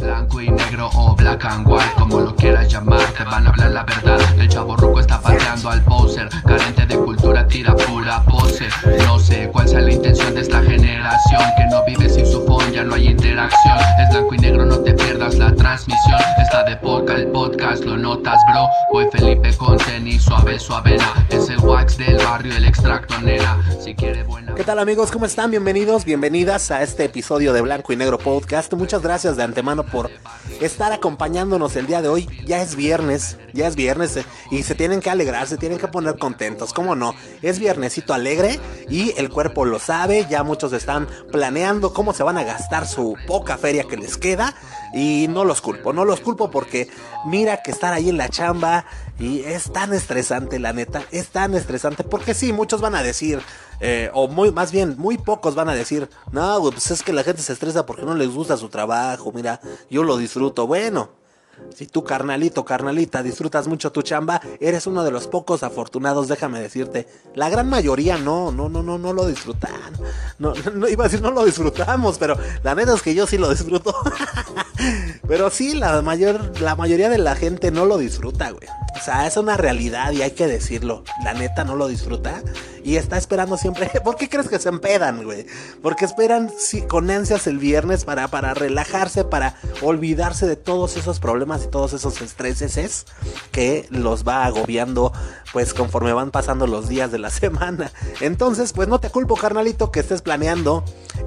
Blanco y negro o black and white, como lo quieras llamar, te van a hablar la verdad. El chavo ruco está pateando al poser, carente de cultura, tira pura pose. No sé cuál sea la intención de esta generación, que no vive sin su phone, ya no hay interacción. Es blanco y negro, no te pierdas la transmisión. Está de podcast, el podcast, lo notas, bro. Voy Felipe con tenis, suave, suavena. Es el wax del barrio, el extracto, nena. Si quiere buena. ¿Qué tal amigos? ¿Cómo están? Bienvenidos, bienvenidas a este episodio de Blanco y Negro Podcast. Muchas gracias de antemano por estar acompañándonos el día de hoy. Ya es viernes, ya es viernes eh, y se tienen que alegrar, se tienen que poner contentos, ¿cómo no? Es viernesito alegre y el cuerpo lo sabe, ya muchos están planeando cómo se van a gastar su poca feria que les queda y no los culpo, no los culpo porque mira que estar ahí en la chamba y es tan estresante, la neta, es tan estresante porque sí, muchos van a decir, eh, o muy, más bien, muy pocos van a decir, no, pues es que la gente se estresa porque no les gusta su trabajo, mira, yo lo disfruto. Bueno, si tú, carnalito, carnalita, disfrutas mucho tu chamba, eres uno de los pocos afortunados, déjame decirte. La gran mayoría no, no, no, no, no lo disfrutan. No, no iba a decir no lo disfrutamos, pero la neta es que yo sí lo disfruto. pero sí, la mayor, la mayoría de la gente no lo disfruta, güey. O sea, es una realidad y hay que decirlo. La neta no lo disfruta y está esperando siempre. ¿Por qué crees que se empedan, güey? Porque esperan con ansias el viernes para, para relajarse, para olvidarse de todos esos problemas y todos esos estreses que los va agobiando, pues conforme van pasando los días de la semana. Entonces, pues no te culpo, carnalito, que estés planeando,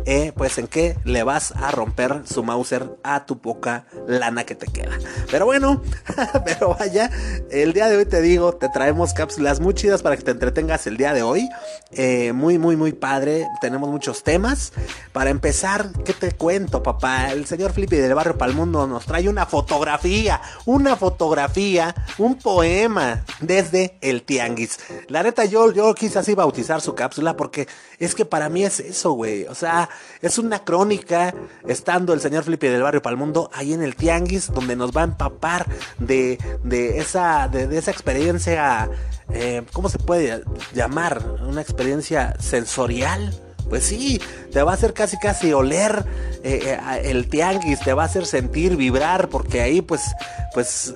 eh, pues en qué le vas a romper su Mauser a tu poca lana que te queda. Pero bueno, pero vaya, el día de hoy te digo, te traemos cápsulas muy chidas para que te entretengas el día de hoy. Eh, muy, muy, muy padre. Tenemos muchos temas. Para empezar, ¿qué te cuento, papá? El señor Flippy del Barrio Palmundo nos trae una fotografía, una fotografía, un poema desde el Tianguis. La neta, yo, yo quise así bautizar su cápsula porque es que para mí es eso, güey. O sea, es una crónica estando el señor Flippy del Barrio Palmundo ahí en el Tianguis, donde nos va a empapar de, de, esa, de esa experiencia eh, ¿cómo se puede llamar? Una experiencia sensorial. Pues sí, te va a hacer casi casi oler eh, eh, el tianguis, te va a hacer sentir, vibrar, porque ahí pues, pues,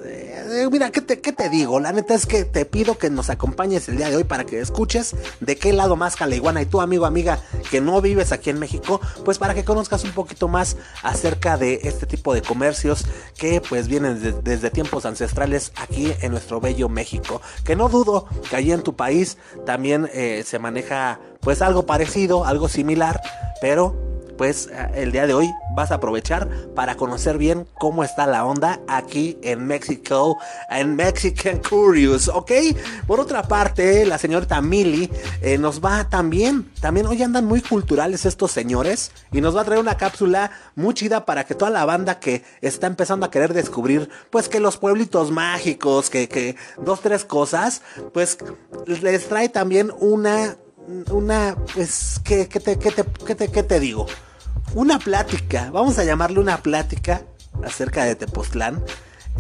mira, ¿qué te, ¿qué te digo? La neta es que te pido que nos acompañes el día de hoy para que escuches de qué lado más Caleiguana y tú, amigo, amiga, que no vives aquí en México, pues para que conozcas un poquito más acerca de este tipo de comercios que pues vienen desde tiempos ancestrales aquí en nuestro bello México. Que no dudo que allí en tu país también se maneja pues algo parecido, algo similar, pero pues eh, el día de hoy vas a aprovechar para conocer bien cómo está la onda aquí en México, en Mexican Curious, ¿ok? Por otra parte, la señorita Mili eh, nos va también, también hoy andan muy culturales estos señores y nos va a traer una cápsula muy chida para que toda la banda que está empezando a querer descubrir, pues que los pueblitos mágicos, que, que dos, tres cosas, pues les trae también una una, pues, ¿qué, qué, te, qué, te, te, ¿qué te digo? Una plática, vamos a llamarle una plática acerca de Tepoztlán.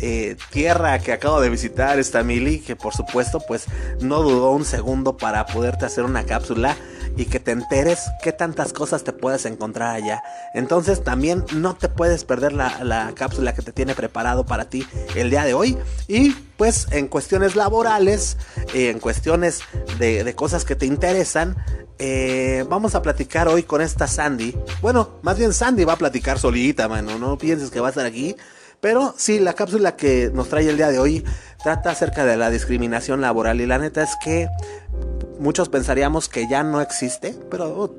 Eh, tierra que acabo de visitar esta Mili, que por supuesto pues no dudó un segundo para poderte hacer una cápsula y que te enteres qué tantas cosas te puedes encontrar allá. Entonces también no te puedes perder la, cápsula que te tiene preparado para ti el día de hoy. Y pues en cuestiones laborales, eh, en cuestiones de, cosas que te interesan, eh, vamos a platicar hoy con esta Sandy. Bueno, más bien Sandy va a platicar solita, mano. No pienses que va a estar aquí. Pero sí, la cápsula que nos trae el día de hoy trata acerca de la discriminación laboral. Y la neta es que muchos pensaríamos que ya no existe, pero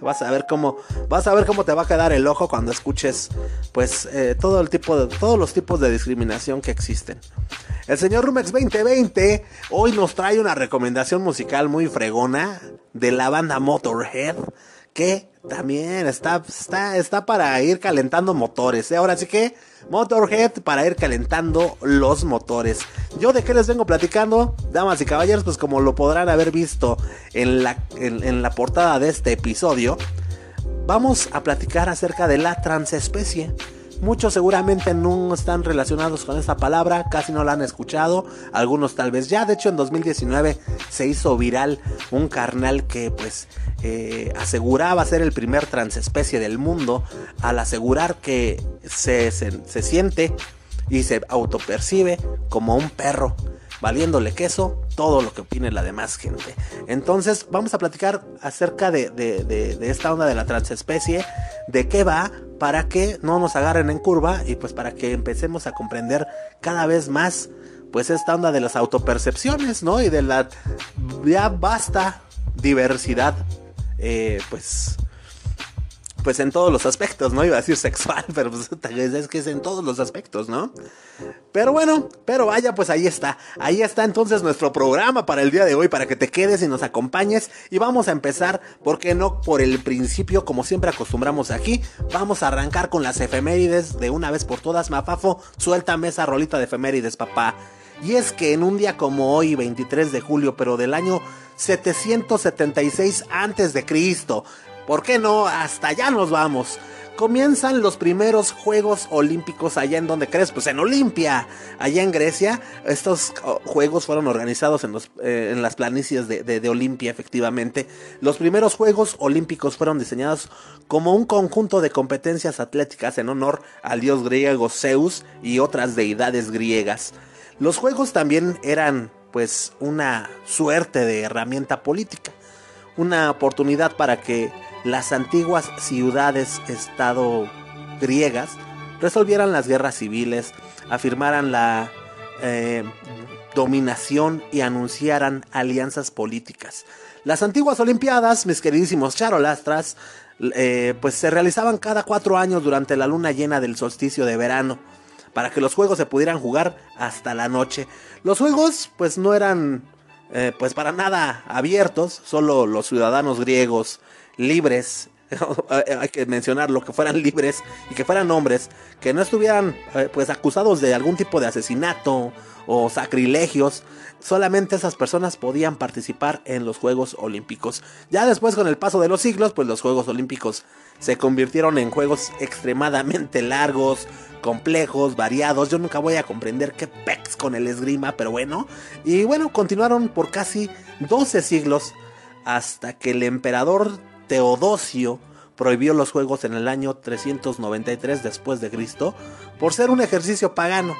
vas a ver cómo vas a ver cómo te va a quedar el ojo cuando escuches pues eh, todo el tipo de todos los tipos de discriminación que existen. El señor Rumex 2020 hoy nos trae una recomendación musical muy fregona de la banda Motorhead que también está está está para ir calentando motores. ¿eh? Ahora sí que Motorhead para ir calentando los motores. Yo de qué les vengo platicando, damas y caballeros, pues como lo podrán haber visto en la, en, la portada de este episodio, vamos a platicar acerca de la transespecie. Muchos seguramente no están relacionados con esta palabra, casi no la han escuchado, algunos tal vez ya. De hecho, en 2019 se hizo viral un carnal que pues eh, aseguraba ser el primer transespecie del mundo al asegurar que se, se siente y se autopercibe como un perro valiéndole queso todo lo que opine la demás gente. Entonces vamos a platicar acerca de, de, esta onda de la transespecie, de qué va, para que no nos agarren en curva y pues para que empecemos a comprender cada vez más pues esta onda de las autopercepciones, ¿no? Y de la ya basta diversidad, eh, pues pues en todos los aspectos, ¿no? Iba a decir sexual, pero pues es que es en todos los aspectos, ¿no? Pero bueno, pero vaya, pues ahí está. Ahí está entonces nuestro programa para el día de hoy, para que te quedes y nos acompañes. Y vamos a empezar, ¿por qué no? Por el principio, como siempre acostumbramos aquí. Vamos a arrancar con las efemérides de una vez por todas. Mafafo, suéltame esa rolita de efemérides, papá. Y es que en un día como hoy, 23 de julio, pero del año 776 antes de Cristo, ¿Por qué no? Hasta allá nos vamos. Comienzan los primeros Juegos Olímpicos allá en donde crees, pues en Olimpia, allá en Grecia. Estos oh, Juegos fueron organizados en, los, eh, en las planicies de, de Olimpia, efectivamente. Los primeros Juegos Olímpicos fueron diseñados como un conjunto de competencias atléticas en honor al dios griego Zeus y otras deidades griegas. Los Juegos también eran pues una suerte de herramienta política, una oportunidad para que las antiguas ciudades-estado griegas resolvieran las guerras civiles, afirmaran la eh, dominación y anunciaran alianzas políticas. Las antiguas Olimpiadas, mis queridísimos charolastras, eh, pues se realizaban cada cuatro años durante la luna llena del solsticio de verano, para que los juegos se pudieran jugar hasta la noche. Los juegos, pues no eran, eh, pues para nada abiertos, solo los ciudadanos griegos libres, hay que mencionarlo, que fueran libres y que fueran hombres, que no estuvieran eh, pues acusados de algún tipo de asesinato o sacrilegios, solamente esas personas podían participar en los Juegos Olímpicos. Ya después con el paso de los siglos, pues los Juegos Olímpicos se convirtieron en juegos extremadamente largos, complejos, variados. Yo nunca voy a comprender qué pex con el esgrima, pero bueno. Y bueno, continuaron por casi 12 siglos hasta que el emperador Teodosio prohibió los juegos en el año 393 después de Cristo por ser un ejercicio pagano.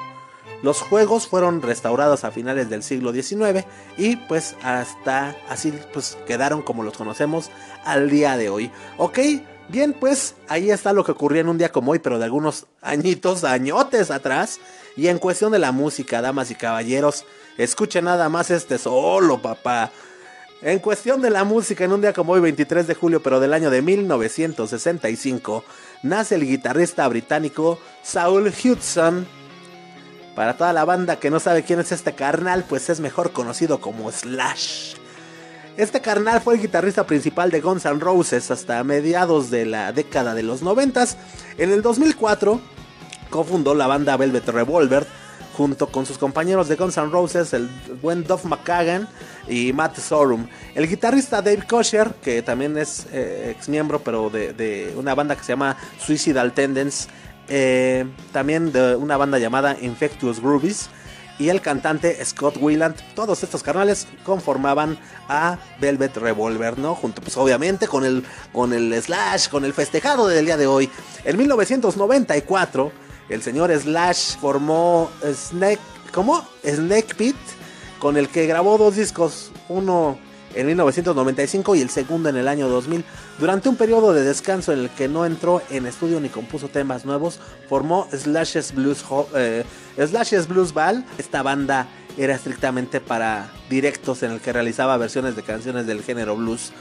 Los juegos fueron restaurados a finales del siglo XIX y pues hasta así pues quedaron como los conocemos al día de hoy. Ok, bien pues ahí está lo que ocurrió en un día como hoy, pero de algunos añitos, añotes atrás. Y en cuestión de la música, damas y caballeros, escuchen nada más este solo, papá. En cuestión de la música, en un día como hoy, 23 de julio, pero del año de 1965, nace el guitarrista británico Saul Hudson. Para toda la banda que no sabe quién es este carnal, pues es mejor conocido como Slash. Este carnal fue el guitarrista principal de Guns N' Roses hasta mediados de la década de los 90. En el 2004 cofundó la banda Velvet Revolver junto con sus compañeros de Guns N' Roses, el buen Duff McKagan y Matt Sorum. El guitarrista Dave Kosher, que también es eh, ex miembro, pero de, una banda que se llama Suicidal Tendence, eh, también de una banda llamada Infectious Groovies. Y el cantante Scott Weiland, todos estos carnales conformaban a Velvet Revolver, ¿no? Junto, pues obviamente, con el, con el Slash, con el festejado del día de hoy. En 1994 el señor Slash formó Snake, ¿cómo? Snake Pit, con el que grabó dos discos, uno en 1995 y el segundo en el año 2000. Durante un periodo de descanso en el que no entró en estudio ni compuso temas nuevos, formó Slash's Blues, eh, Blues Ball. Esta banda era estrictamente para directos en el que realizaba versiones de canciones del género blues.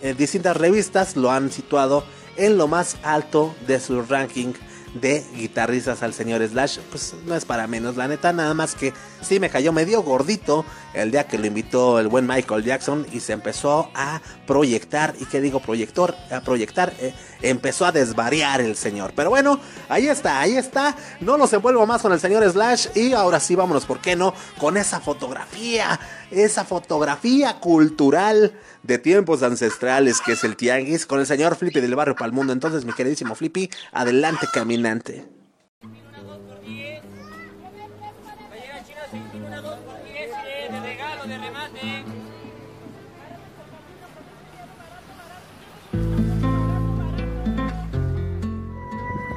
En distintas revistas lo han situado en lo más alto de su ranking de guitarristas al señor Slash, pues no es para menos, la neta, nada más que sí me cayó medio gordito el día que lo invitó el buen Michael Jackson y se empezó a proyectar, y qué digo proyector, a proyectar, eh, empezó a desvariar el señor. Pero bueno, ahí está, ahí está, no nos envuelvo más con el señor Slash y ahora sí vámonos, ¿por qué no? Con esa fotografía, esa fotografía cultural de tiempos ancestrales que es el tianguis con el señor Flippy del barrio Palmundo. Entonces, mi queridísimo Flippy, adelante caminante.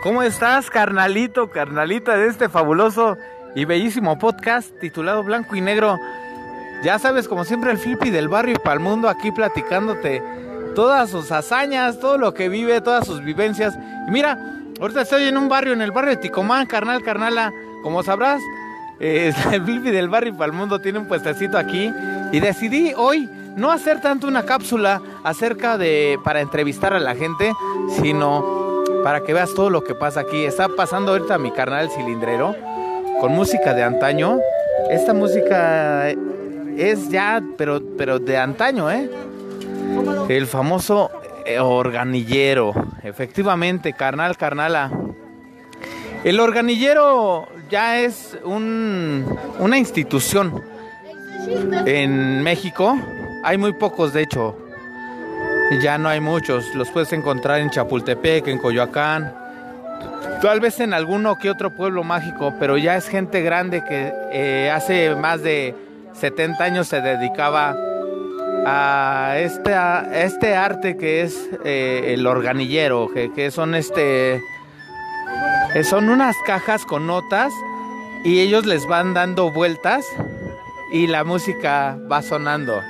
¿Cómo estás, carnalito, carnalita de este fabuloso y bellísimo podcast titulado Blanco y Negro? Ya sabes, como siempre, el Flippy del barrio y para el mundo aquí platicándote todas sus hazañas, todo lo que vive, todas sus vivencias. Y mira, ahorita estoy en un barrio, en el barrio de Ticomán, carnal, carnala. Como sabrás, eh, el Flippy del barrio y para el mundo tiene un puestecito aquí. Y decidí hoy no hacer tanto una cápsula acerca de para entrevistar a la gente, sino para que veas todo lo que pasa aquí. Está pasando ahorita mi carnal cilindrero con música de antaño. Esta música es ya, pero, pero de antaño, ¿eh? El famoso eh, organillero. Efectivamente, carnal, carnala. El organillero ya es un, una institución en México. Hay muy pocos, de hecho. Ya no hay muchos. Los puedes encontrar en Chapultepec, en Coyoacán. Tal vez en alguno que otro pueblo mágico, pero ya es gente grande que eh, hace más de 70 años se dedicaba a este, este arte que es eh, el organillero, que, que son este eh, son unas cajas con notas y ellos les van dando vueltas y la música va sonando.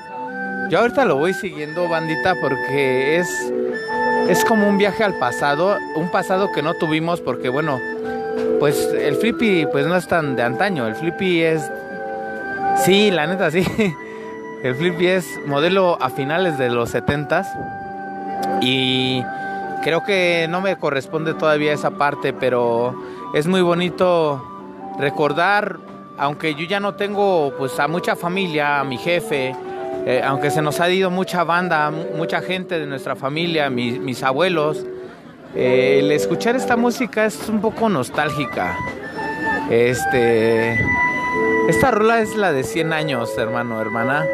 Yo ahorita lo voy siguiendo, bandita, porque es, es como un viaje al pasado, un pasado que no tuvimos porque, bueno, pues el flippy pues no es tan de antaño, el flippy es, sí, la neta, sí, el flippy es modelo a finales de los 70s y creo que no me corresponde todavía esa parte, pero es muy bonito recordar, aunque yo ya no tengo pues a mucha familia, a mi jefe, eh, aunque se nos ha ido mucha banda, mucha gente de nuestra familia, mis abuelos, eh, el escuchar esta música es un poco nostálgica. Este, esta rola es la de 100 años, hermano, hermana,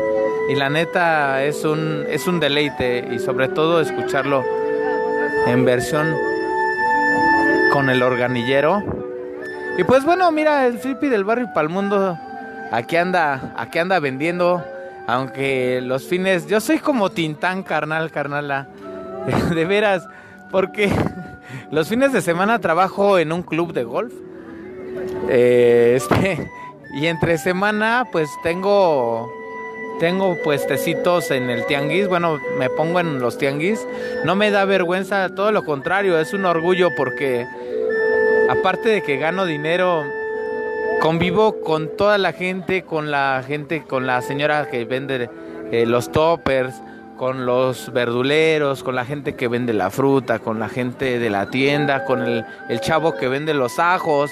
y la neta es un es un deleite y sobre todo escucharlo en versión con el organillero. Y pues bueno, mira, el flippy del barrio Palmundo aquí anda, aquí anda vendiendo, aunque los fines, yo soy como Tintán, carnal, carnala, de veras, porque los fines de semana trabajo en un club de golf. Eh, este, y entre semana pues tengo tengo puestecitos en el tianguis, bueno, me pongo en los tianguis. No me da vergüenza, todo lo contrario, es un orgullo porque aparte de que gano dinero, convivo con toda la gente, con la gente, con la señora que vende eh, los toppers, con los verduleros, con la gente que vende la fruta, con la gente de la tienda, con el, el chavo que vende los ajos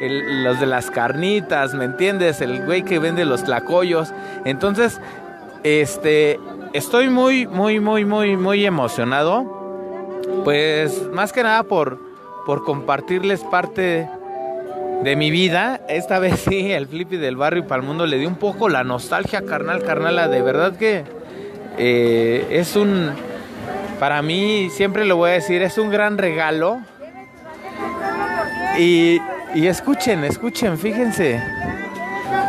los de las carnitas, ¿me entiendes? El güey que vende los tlacoyos. Entonces, este, estoy muy, muy, muy, muy, muy emocionado. Pues más que nada por, por compartirles parte de mi vida. Esta vez sí, el flippy del barrio para el mundo le dio un poco la nostalgia carnal, carnala. De verdad que eh, es un, para mí, siempre lo voy a decir, es un gran regalo. Y y escuchen, escuchen, fíjense.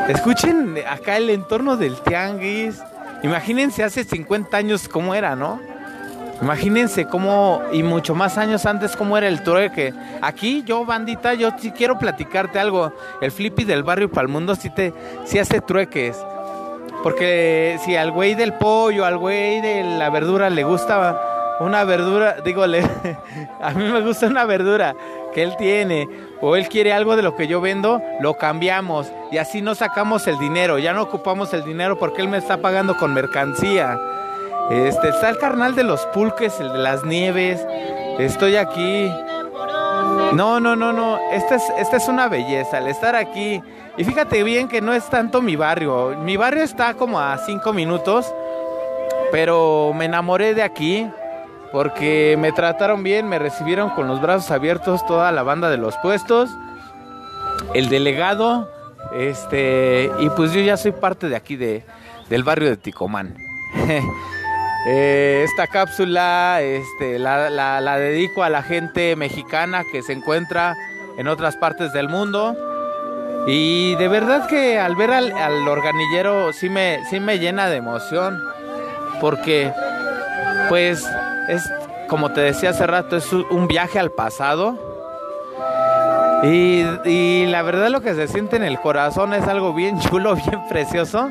Escuchen acá el entorno del tianguis. Imagínense hace 50 años cómo era, ¿no? Imagínense cómo, y mucho más años antes, cómo era el trueque. Aquí yo, bandita, yo sí quiero platicarte algo. El flippy del barrio Palmundo sí, te, sí hace trueques. Porque si al güey del pollo, al güey de la verdura le gusta una verdura, digo, a mí me gusta una verdura que él tiene o él quiere algo de lo que yo vendo, lo cambiamos y así no sacamos el dinero, ya no ocupamos el dinero porque él me está pagando con mercancía. Este, está el carnal de los pulques, el de las nieves. Estoy aquí. No, no, no, no. Esta es, esta es una belleza, el estar aquí. Y fíjate bien que no es tanto mi barrio. Mi barrio está como a cinco minutos. Pero me enamoré de aquí porque me trataron bien, me recibieron con los brazos abiertos toda la banda de los puestos, el delegado, este, y pues yo ya soy parte de aquí de, del barrio de Ticomán. Eh, esta cápsula este, la, la, dedico a la gente mexicana que se encuentra en otras partes del mundo. Y de verdad que al ver al, al organillero sí me, sí me llena de emoción. Porque pues es, como te decía hace rato, es un viaje al pasado. Y, la verdad lo que se siente en el corazón es algo bien chulo, bien precioso.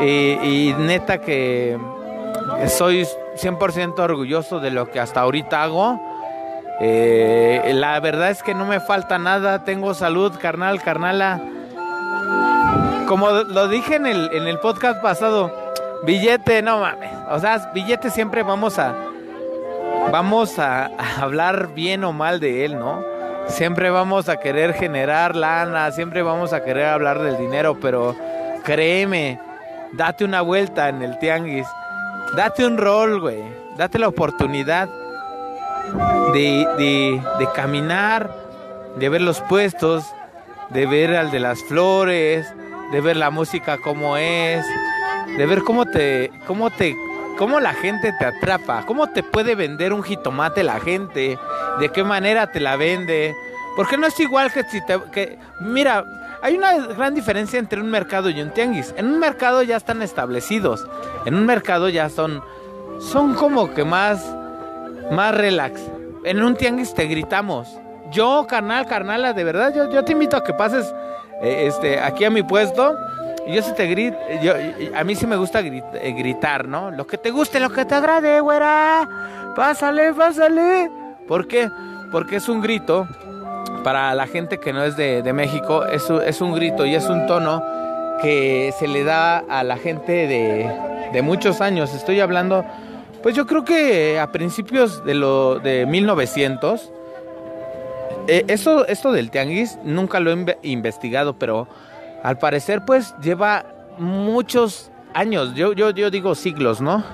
Y, neta que soy 100% orgulloso de lo que hasta ahorita hago. Eh, la verdad es que no me falta nada, tengo salud, carnal, carnala. Como lo dije en el, en el podcast pasado, billete, no mames. O sea, billete siempre vamos a, vamos a hablar bien o mal de él, ¿no? Siempre vamos a querer generar lana, siempre vamos a querer hablar del dinero, pero créeme, date una vuelta en el tianguis, date un rol, güey, date la oportunidad de, de, de caminar, de ver los puestos, de ver al de las flores, de ver la música como es, de ver cómo te, cómo te cómo la gente te atrapa, cómo te puede vender un jitomate la gente, de qué manera te la vende. Porque no es igual que si te... Que, mira, hay una gran diferencia entre un mercado y un tianguis. En un mercado ya están establecidos. En un mercado ya son... Son como que más... Más relax. En un tianguis te gritamos. Yo, carnal, carnala, de verdad, yo, yo te invito a que pases eh, este, aquí a mi puesto yo sí te grito, yo, a mí sí me gusta eh, gritar, ¿no? Lo que te guste, lo que te agrade, güera. Pásale, pásale. ¿Por qué? Porque es un grito, para la gente que no es de, México, es, es un grito y es un tono que se le da a la gente de, de muchos años. Estoy hablando, pues yo creo que a principios de, lo, de 1900. Eh, esto del tianguis nunca lo he investigado, pero al parecer pues lleva muchos años, yo, yo, yo digo siglos, ¿no?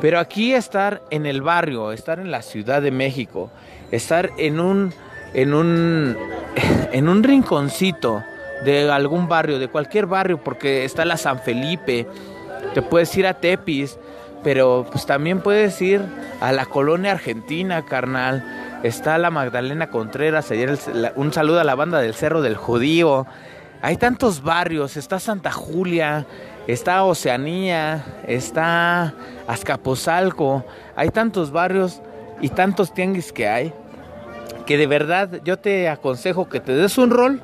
Pero aquí estar en el barrio, estar en la Ciudad de México, estar en un, en un, en un rinconcito de algún barrio, de cualquier barrio, porque está la San Felipe, te puedes ir a Tepis, pero pues también puedes ir a la colonia argentina, carnal. Está la Magdalena Contreras, ayer un saludo a la banda del Cerro del Judío, hay tantos barrios, está Santa Julia, está Oceanía, está Azcapotzalco, hay tantos barrios y tantos tianguis que hay, que de verdad yo te aconsejo que te des un rol.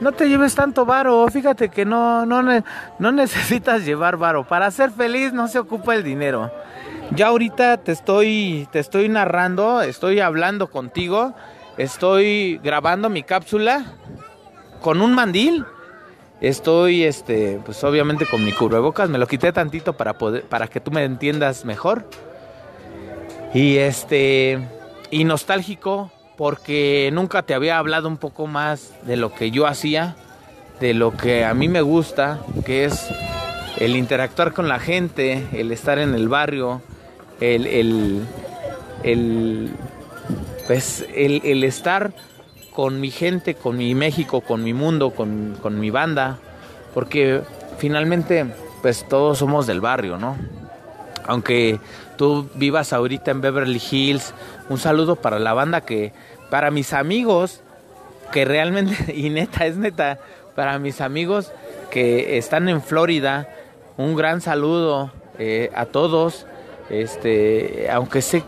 No te lleves tanto varo, fíjate que no, no, no necesitas llevar varo. Para ser feliz no se ocupa el dinero. Ya ahorita te estoy, te estoy narrando, estoy hablando contigo, estoy grabando mi cápsula con un mandil. Estoy, este, pues obviamente con mi cubrebocas, me lo quité tantito para poder, para que tú me entiendas mejor. Y este, y nostálgico porque nunca te había hablado un poco más de lo que yo hacía, de lo que a mí me gusta, que es el interactuar con la gente, el estar en el barrio, el, el, el pues el, el estar con mi gente, con mi México, con mi mundo, con, mi banda, porque finalmente pues todos somos del barrio, ¿no? Aunque tú vivas ahorita en Beverly Hills, un saludo para la banda que, para mis amigos, que realmente, y neta, es neta, para mis amigos que están en Florida, un gran saludo eh, a todos. Este, aunque sé,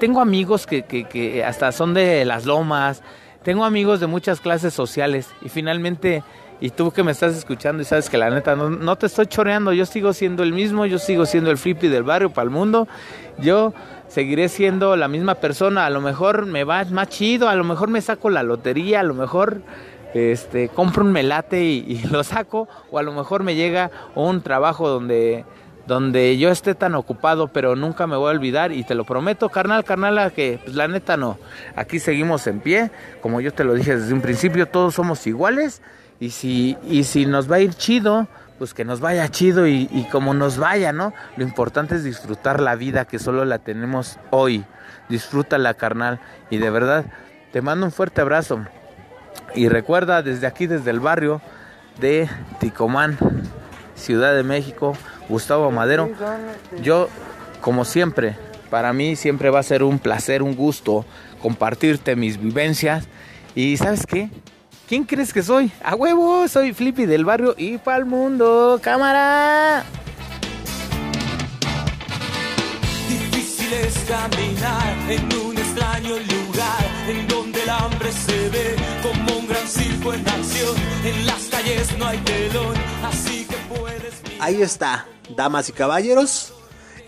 tengo amigos que, que, que hasta son de las lomas, tengo amigos de muchas clases sociales y finalmente, y tú que me estás escuchando y sabes que la neta no, te estoy choreando, yo sigo siendo el mismo, yo sigo siendo el flippy del barrio para el mundo, yo seguiré siendo la misma persona, a lo mejor me va más chido, a lo mejor me saco la lotería, a lo mejor este compro un melate y lo saco, o a lo mejor me llega un trabajo donde donde yo esté tan ocupado, pero nunca me voy a olvidar y te lo prometo, carnal, carnal, que pues, la neta no. Aquí seguimos en pie, como yo te lo dije desde un principio, todos somos iguales y si y si nos va a ir chido, pues que nos vaya chido y, y como nos vaya, ¿no? Lo importante es disfrutar la vida que solo la tenemos hoy. Disfrútala, carnal, y de verdad te mando un fuerte abrazo. Y recuerda desde aquí desde el barrio de Ticomán, Ciudad de México, Gustavo Madero. Yo, como siempre, para mí siempre va a ser un placer, un gusto compartirte mis vivencias. Y ¿sabes qué? ¿Quién crees que soy? A huevo, soy Flippy del barrio y para el mundo. ¡Cámara! Difícil es caminar en un extraño lugar en donde del hambre se Ahí está, damas y caballeros.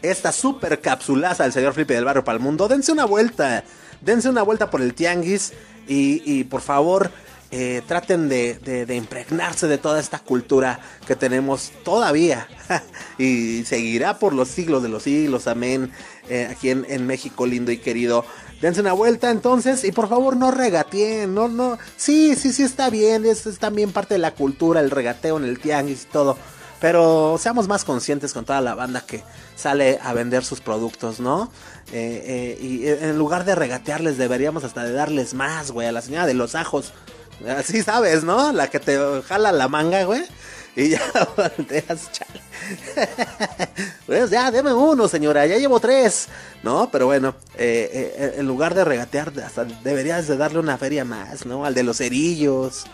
Esta super capsulaza del señor Flippy del Barrio para el Mundo. Dense una vuelta. Dense una vuelta por el tianguis. Y, por favor, eh, traten de, impregnarse de toda esta cultura que tenemos todavía. y seguirá por los siglos de los siglos. Amén. Eh, aquí en, en México lindo y querido. Dense una vuelta entonces y por favor no regateen, no, no, sí, sí, sí está bien, es, también parte de la cultura, el regateo en el tianguis y todo, pero seamos más conscientes con toda la banda que sale a vender sus productos, ¿no? Eh, eh, y en lugar de regatearles deberíamos hasta de darles más, güey, a la señora de los ajos, así sabes, ¿no? La que te jala la manga, güey. Y ya volteas, chale. pues ya, deme uno, señora, ya llevo tres. No, pero bueno, eh, eh, en lugar de regatear, hasta deberías de darle una feria más, ¿no? Al de los cerillos.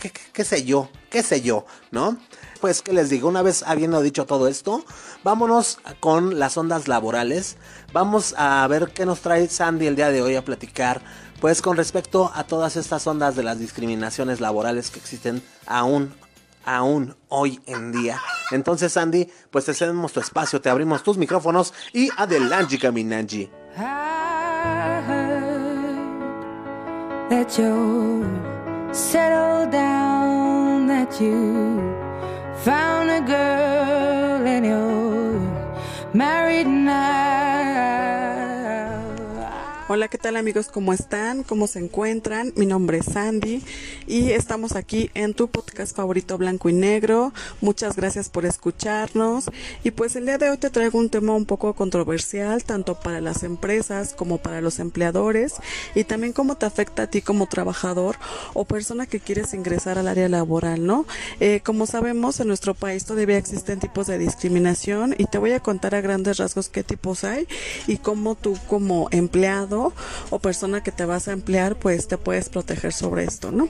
¿Qué, qué, sé yo? ¿Qué sé yo? ¿No? Pues, ¿qué les digo? Una vez habiendo dicho todo esto, vámonos con las ondas laborales. Vamos a ver qué nos trae Sandy el día de hoy a platicar pues con respecto a todas estas ondas de las discriminaciones laborales que existen aún aún hoy en día. Entonces, Sandy, pues te cedemos tu espacio, te abrimos tus micrófonos y adelante, Caminanji. That you settled down, that you found a girl and you're married now. Hola, ¿qué tal amigos? ¿Cómo están? ¿Cómo se encuentran? Mi nombre es Sandy y estamos aquí en tu podcast favorito blanco y negro. Muchas gracias por escucharnos y pues el día de hoy te traigo un tema un poco controversial tanto para las empresas como para los empleadores y también cómo te afecta a ti como trabajador o persona que quieres ingresar al área laboral, ¿no? Eh, como sabemos en nuestro país todavía existen tipos de discriminación y te voy a contar a grandes rasgos qué tipos hay y cómo tú como empleado o persona que te vas a emplear, pues te puedes proteger sobre esto, ¿no?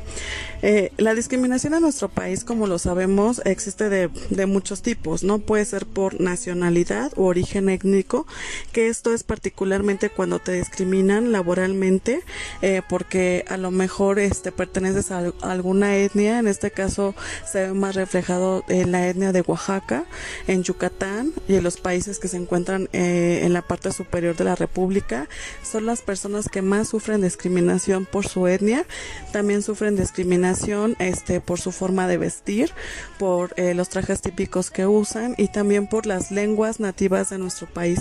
Eh, la discriminación en nuestro país, como lo sabemos, existe de, de, muchos tipos, ¿no? Puede ser por nacionalidad o origen étnico, que esto es particularmente cuando te discriminan laboralmente, eh, porque a lo mejor este, perteneces a, alguna etnia, en este caso se ve más reflejado en la etnia de Oaxaca, en Yucatán y en los países que se encuentran eh, en la parte superior de la República, son las personas que más sufren discriminación por su etnia, también sufren discriminación este por su forma de vestir, por eh, los trajes típicos que usan y también por las lenguas nativas de nuestro país,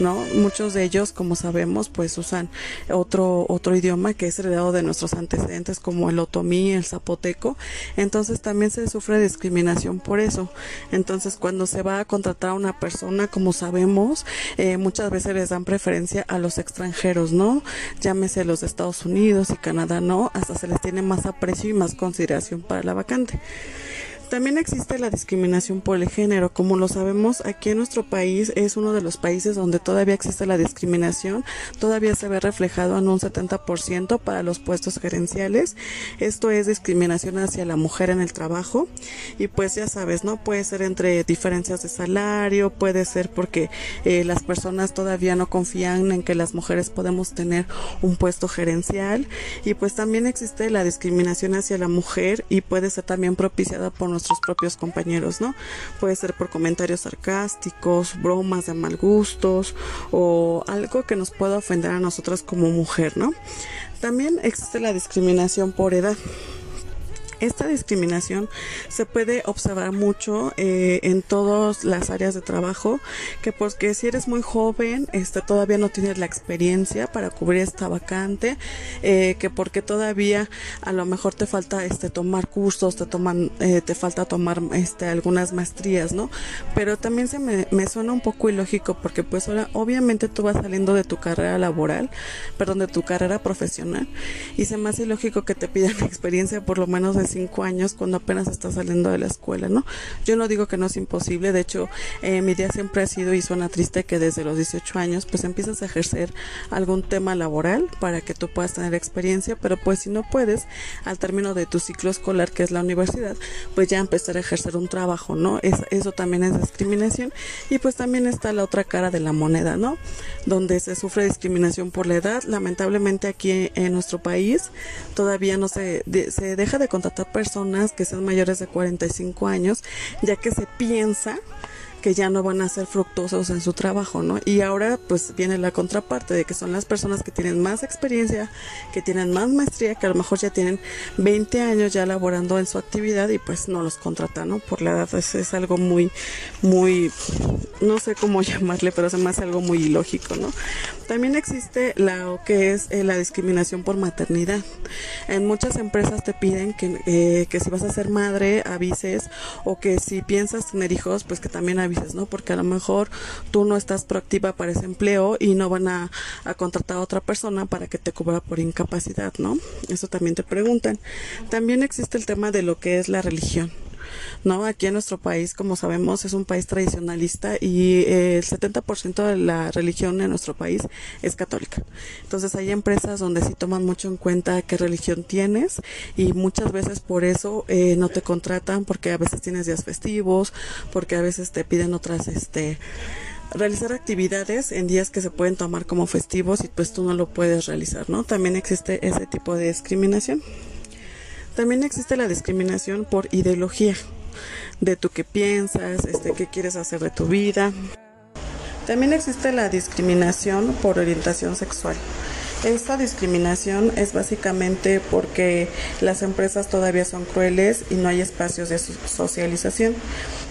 ¿no? Muchos de ellos, como sabemos, pues usan otro otro idioma que es heredado de nuestros antecedentes como el otomí, el zapoteco, entonces también se sufre discriminación por eso. Entonces, cuando se va a contratar a una persona, como sabemos, eh, muchas veces les dan preferencia a los extranjeros, ¿no? Llámese los Estados Unidos y Canadá, ¿no? Hasta se les tiene más aprecio y más consideración para la vacante. También existe la discriminación por el género. Como lo sabemos, aquí en nuestro país es uno de los países donde todavía existe la discriminación. Todavía se ve reflejado en un 70% para los puestos gerenciales. Esto es discriminación hacia la mujer en el trabajo. Y pues ya sabes, ¿no? Puede ser entre diferencias de salario, puede ser porque eh, las personas todavía no confían en que las mujeres podemos tener un puesto gerencial. Y pues también existe la discriminación hacia la mujer y puede ser también propiciada por nuestros propios compañeros, ¿no? Puede ser por comentarios sarcásticos, bromas de mal gustos o algo que nos pueda ofender a nosotros como mujer, ¿no? También existe la discriminación por edad. Esta discriminación se puede observar mucho eh, en todas las áreas de trabajo, que porque si eres muy joven, este, todavía no tienes la experiencia para cubrir esta vacante, eh, que porque todavía a lo mejor te falta este tomar cursos, te toman, eh, te falta tomar este algunas maestrías, ¿no? Pero también se me, me suena un poco ilógico porque pues obviamente tú vas saliendo de tu carrera laboral, perdón, de tu carrera profesional, y se me ilógico que te pidan experiencia por lo menos de 45 años cuando apenas estás saliendo de la escuela, ¿no? Yo no digo que no es imposible, de hecho, eh, mi idea siempre ha sido y suena triste que desde los 18 años pues empiezas a ejercer algún tema laboral para que tú puedas tener experiencia, pero pues si no puedes, al término de tu ciclo escolar, que es la universidad, pues ya empezar a ejercer un trabajo, ¿no? Es, eso también es discriminación y pues también está la otra cara de la moneda, ¿no? Donde se sufre discriminación por la edad, lamentablemente aquí en nuestro país todavía no se, se deja de contratar personas que sean mayores de 45 años, ya que se piensa que ya no van a ser fructuosos en su trabajo, ¿no? Y ahora pues viene la contraparte de que son las personas que tienen más experiencia, que tienen más maestría, que a lo mejor ya tienen 20 años ya laborando en su actividad y pues no los contratan, ¿no? Por la edad es, algo muy, muy, no sé cómo llamarle, pero se me algo muy ilógico, ¿no? También existe lo que es eh, la discriminación por maternidad. En muchas empresas te piden que, eh, que si vas a ser madre avises o que si piensas tener hijos pues que también avises ¿no? Porque a lo mejor tú no estás proactiva para ese empleo y no van a, a contratar a otra persona para que te cubra por incapacidad, ¿no? Eso también te preguntan. También existe el tema de lo que es la religión. ¿No? Aquí en nuestro país, como sabemos, es un país tradicionalista y eh, el 70% de la religión en nuestro país es católica. Entonces hay empresas donde sí toman mucho en cuenta qué religión tienes y muchas veces por eso eh, no te contratan porque a veces tienes días festivos, porque a veces te piden otras, este, realizar actividades en días que se pueden tomar como festivos y pues tú no lo puedes realizar, ¿no? También existe ese tipo de discriminación. También existe la discriminación por ideología, de tú qué piensas, este, qué quieres hacer de tu vida. También existe la discriminación por orientación sexual. Esta discriminación es básicamente porque las empresas todavía son crueles y no hay espacios de socialización.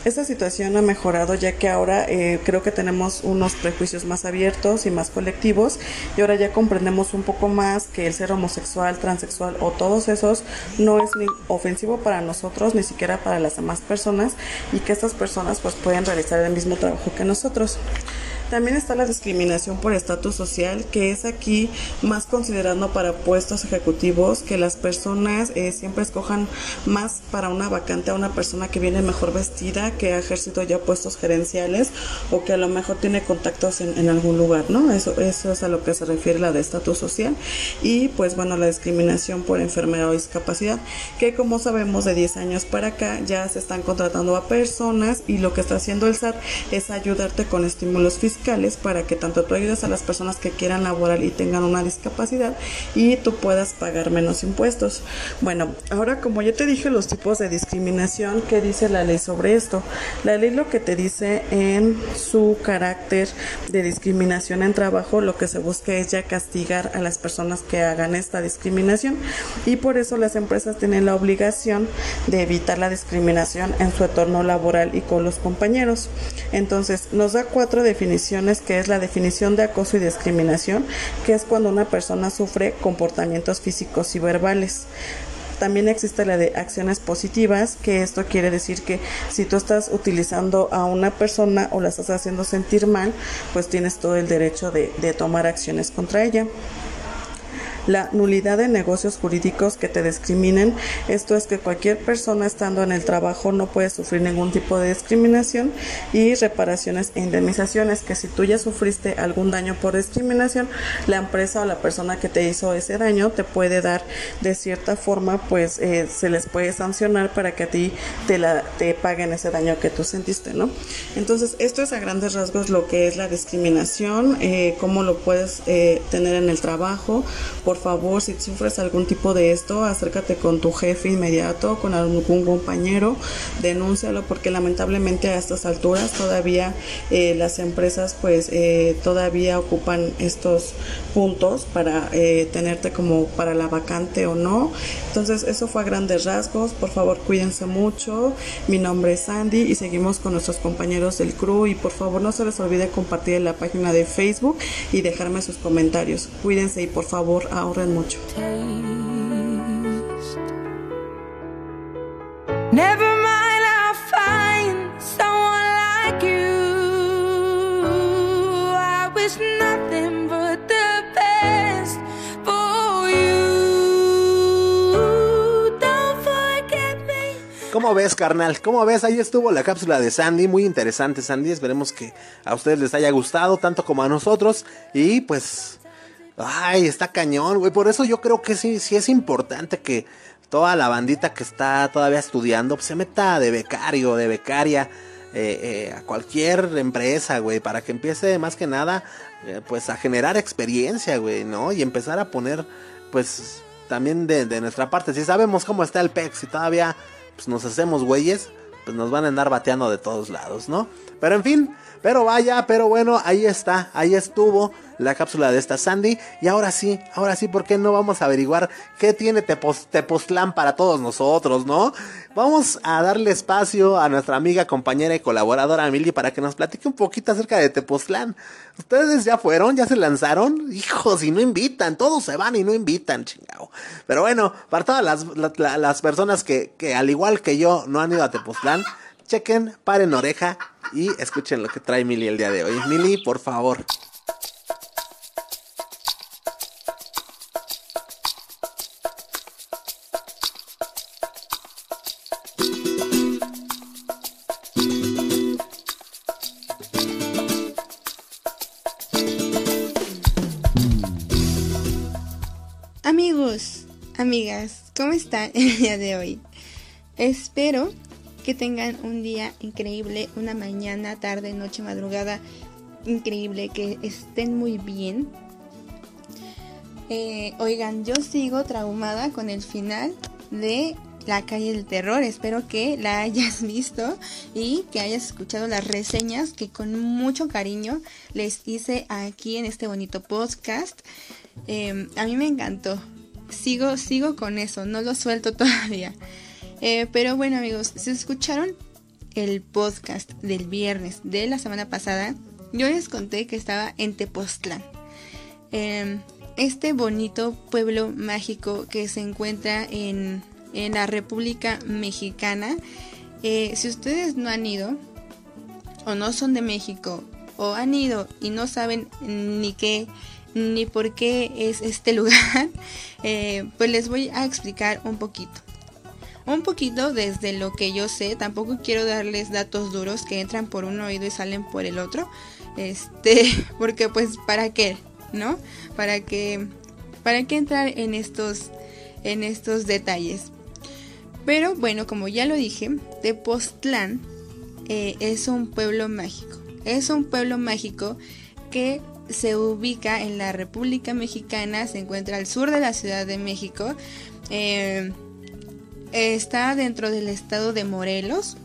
Esta situación ha mejorado ya que ahora eh, creo que tenemos unos prejuicios más abiertos y más colectivos y ahora ya comprendemos un poco más que el ser homosexual, transexual o todos esos no es ni ofensivo para nosotros ni siquiera para las demás personas y que estas personas pues pueden realizar el mismo trabajo que nosotros. También está la discriminación por estatus social, que es aquí más considerando para puestos ejecutivos que las personas eh, siempre escojan más para una vacante a una persona que viene mejor vestida, que ha ejercido ya puestos gerenciales o que a lo mejor tiene contactos en, algún lugar, ¿no? Eso, eso es a lo que se refiere la de estatus social. Y pues bueno, la discriminación por enfermedad o discapacidad, que como sabemos de 10 años para acá ya se están contratando a personas y lo que está haciendo el SAT es ayudarte con estímulos fiscales para que tanto tú ayudes a las personas que quieran laborar y tengan una discapacidad y tú puedas pagar menos impuestos. Bueno, ahora como ya te dije los tipos de discriminación, ¿qué dice la ley sobre esto? La ley lo que te dice en su carácter de discriminación en trabajo, lo que se busca es ya castigar a las personas que hagan esta discriminación y por eso las empresas tienen la obligación de evitar la discriminación en su entorno laboral y con los compañeros. Entonces, nos da cuatro definiciones que es la definición de acoso y discriminación, que es cuando una persona sufre comportamientos físicos y verbales. También existe la de acciones positivas, que esto quiere decir que si tú estás utilizando a una persona o la estás haciendo sentir mal, pues tienes todo el derecho de, tomar acciones contra ella la nulidad de negocios jurídicos que te discriminen. Esto es que cualquier persona estando en el trabajo no puede sufrir ningún tipo de discriminación y reparaciones e indemnizaciones que si tú ya sufriste algún daño por discriminación, la empresa o la persona que te hizo ese daño te puede dar de cierta forma, pues eh, se les puede sancionar para que a ti te, la, te paguen ese daño que tú sentiste, ¿no? Entonces, esto es a grandes rasgos lo que es la discriminación, eh, cómo lo puedes eh, tener en el trabajo, por favor, si sufres algún tipo de esto, acércate con tu jefe inmediato, con algún compañero, denúncialo porque lamentablemente a estas alturas todavía eh, las empresas pues eh, todavía ocupan estos puntos para eh, tenerte como para la vacante o no. Entonces eso fue a grandes rasgos. Por favor cuídense mucho. Mi nombre es Sandy y seguimos con nuestros compañeros del crew y por favor no se les olvide compartir en la página de Facebook y dejarme sus comentarios. Cuídense y por favor ahorren mucho. Never mind, I'll find someone like you. I wish nothing but the best for you. Don't forget ¿Cómo ves, carnal? ¿Cómo ves? Ahí estuvo la cápsula de Sandy, muy interesante, Sandy. Esperemos que a ustedes les haya gustado tanto como a nosotros. Y pues, ay, está cañón, güey. Por eso yo creo que sí, sí es importante que toda la bandita que está todavía estudiando pues, se meta de becario, de becaria. Eh, eh, a cualquier empresa, güey, para que empiece más que nada, eh, pues a generar experiencia, güey, ¿no? Y empezar a poner, pues, también de, nuestra parte. Si sabemos cómo está el PEX y todavía pues, nos hacemos güeyes, pues nos van a andar bateando de todos lados, ¿no? Pero en fin, pero vaya, pero bueno, ahí está, ahí estuvo la cápsula de esta Sandy. Y ahora sí, ahora sí, ¿por qué no vamos a averiguar qué tiene Tepoztlán para todos nosotros, no? Vamos a darle espacio a nuestra amiga, compañera y colaboradora Mili para que nos platique un poquito acerca de Tepoztlán. ¿Ustedes ya fueron? ¿Ya se lanzaron? Hijos, y no invitan, todos se van y no invitan, chingado. Pero bueno, para todas las, la- las personas que, que al igual que yo no han ido a Tepoztlán, chequen, paren oreja y escuchen lo que trae Mili el día de hoy. Mili, por favor. Amigas, ¿cómo están el día de hoy? Espero que tengan un día increíble, una mañana, tarde, noche, madrugada increíble, que estén muy bien. Eh, oigan, yo sigo traumada con el final de La calle del terror. Espero que la hayas visto y que hayas escuchado las reseñas que con mucho cariño les hice aquí en este bonito podcast. Eh, a mí me encantó. Sigo, sigo con eso, no lo suelto todavía. Eh, pero bueno amigos, si escucharon el podcast del viernes de la semana pasada, yo les conté que estaba en Tepoztlán. Eh, este bonito pueblo mágico que se encuentra en, en la República Mexicana. Eh, si ustedes no han ido, o no son de México, o han ido y no saben ni qué, ni por qué es este lugar, eh, pues les voy a explicar un poquito. Un poquito desde lo que yo sé, tampoco quiero darles datos duros que entran por un oído y salen por el otro. Este, porque pues para qué, ¿no? Para que para qué entrar en estos en estos detalles. Pero bueno, como ya lo dije, Tepoztlán eh, es un pueblo mágico. Es un pueblo mágico que se ubica en la República Mexicana, se encuentra al sur de la Ciudad de México. Eh, está dentro del estado de Morelos.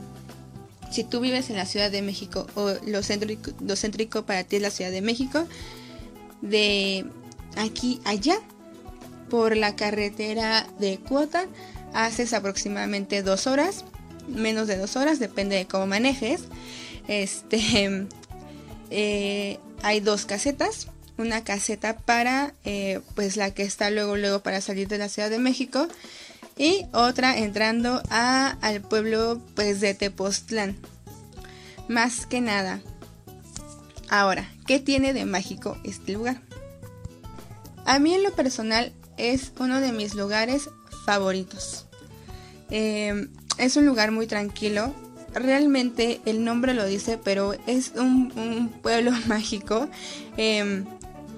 Si tú vives en la Ciudad de México o lo céntrico, lo céntrico para ti es la Ciudad de México, de aquí allá, por la carretera de Cuota, haces aproximadamente dos horas, menos de dos horas, depende de cómo manejes. Este, eh, hay dos casetas, una caseta para, eh, pues la que está luego, luego para salir de la Ciudad de México y otra entrando a, al pueblo, pues de Tepoztlán. Más que nada. Ahora, ¿qué tiene de mágico este lugar? A mí en lo personal es uno de mis lugares favoritos. Eh, es un lugar muy tranquilo. Realmente el nombre lo dice, pero es un, pueblo mágico. Eh,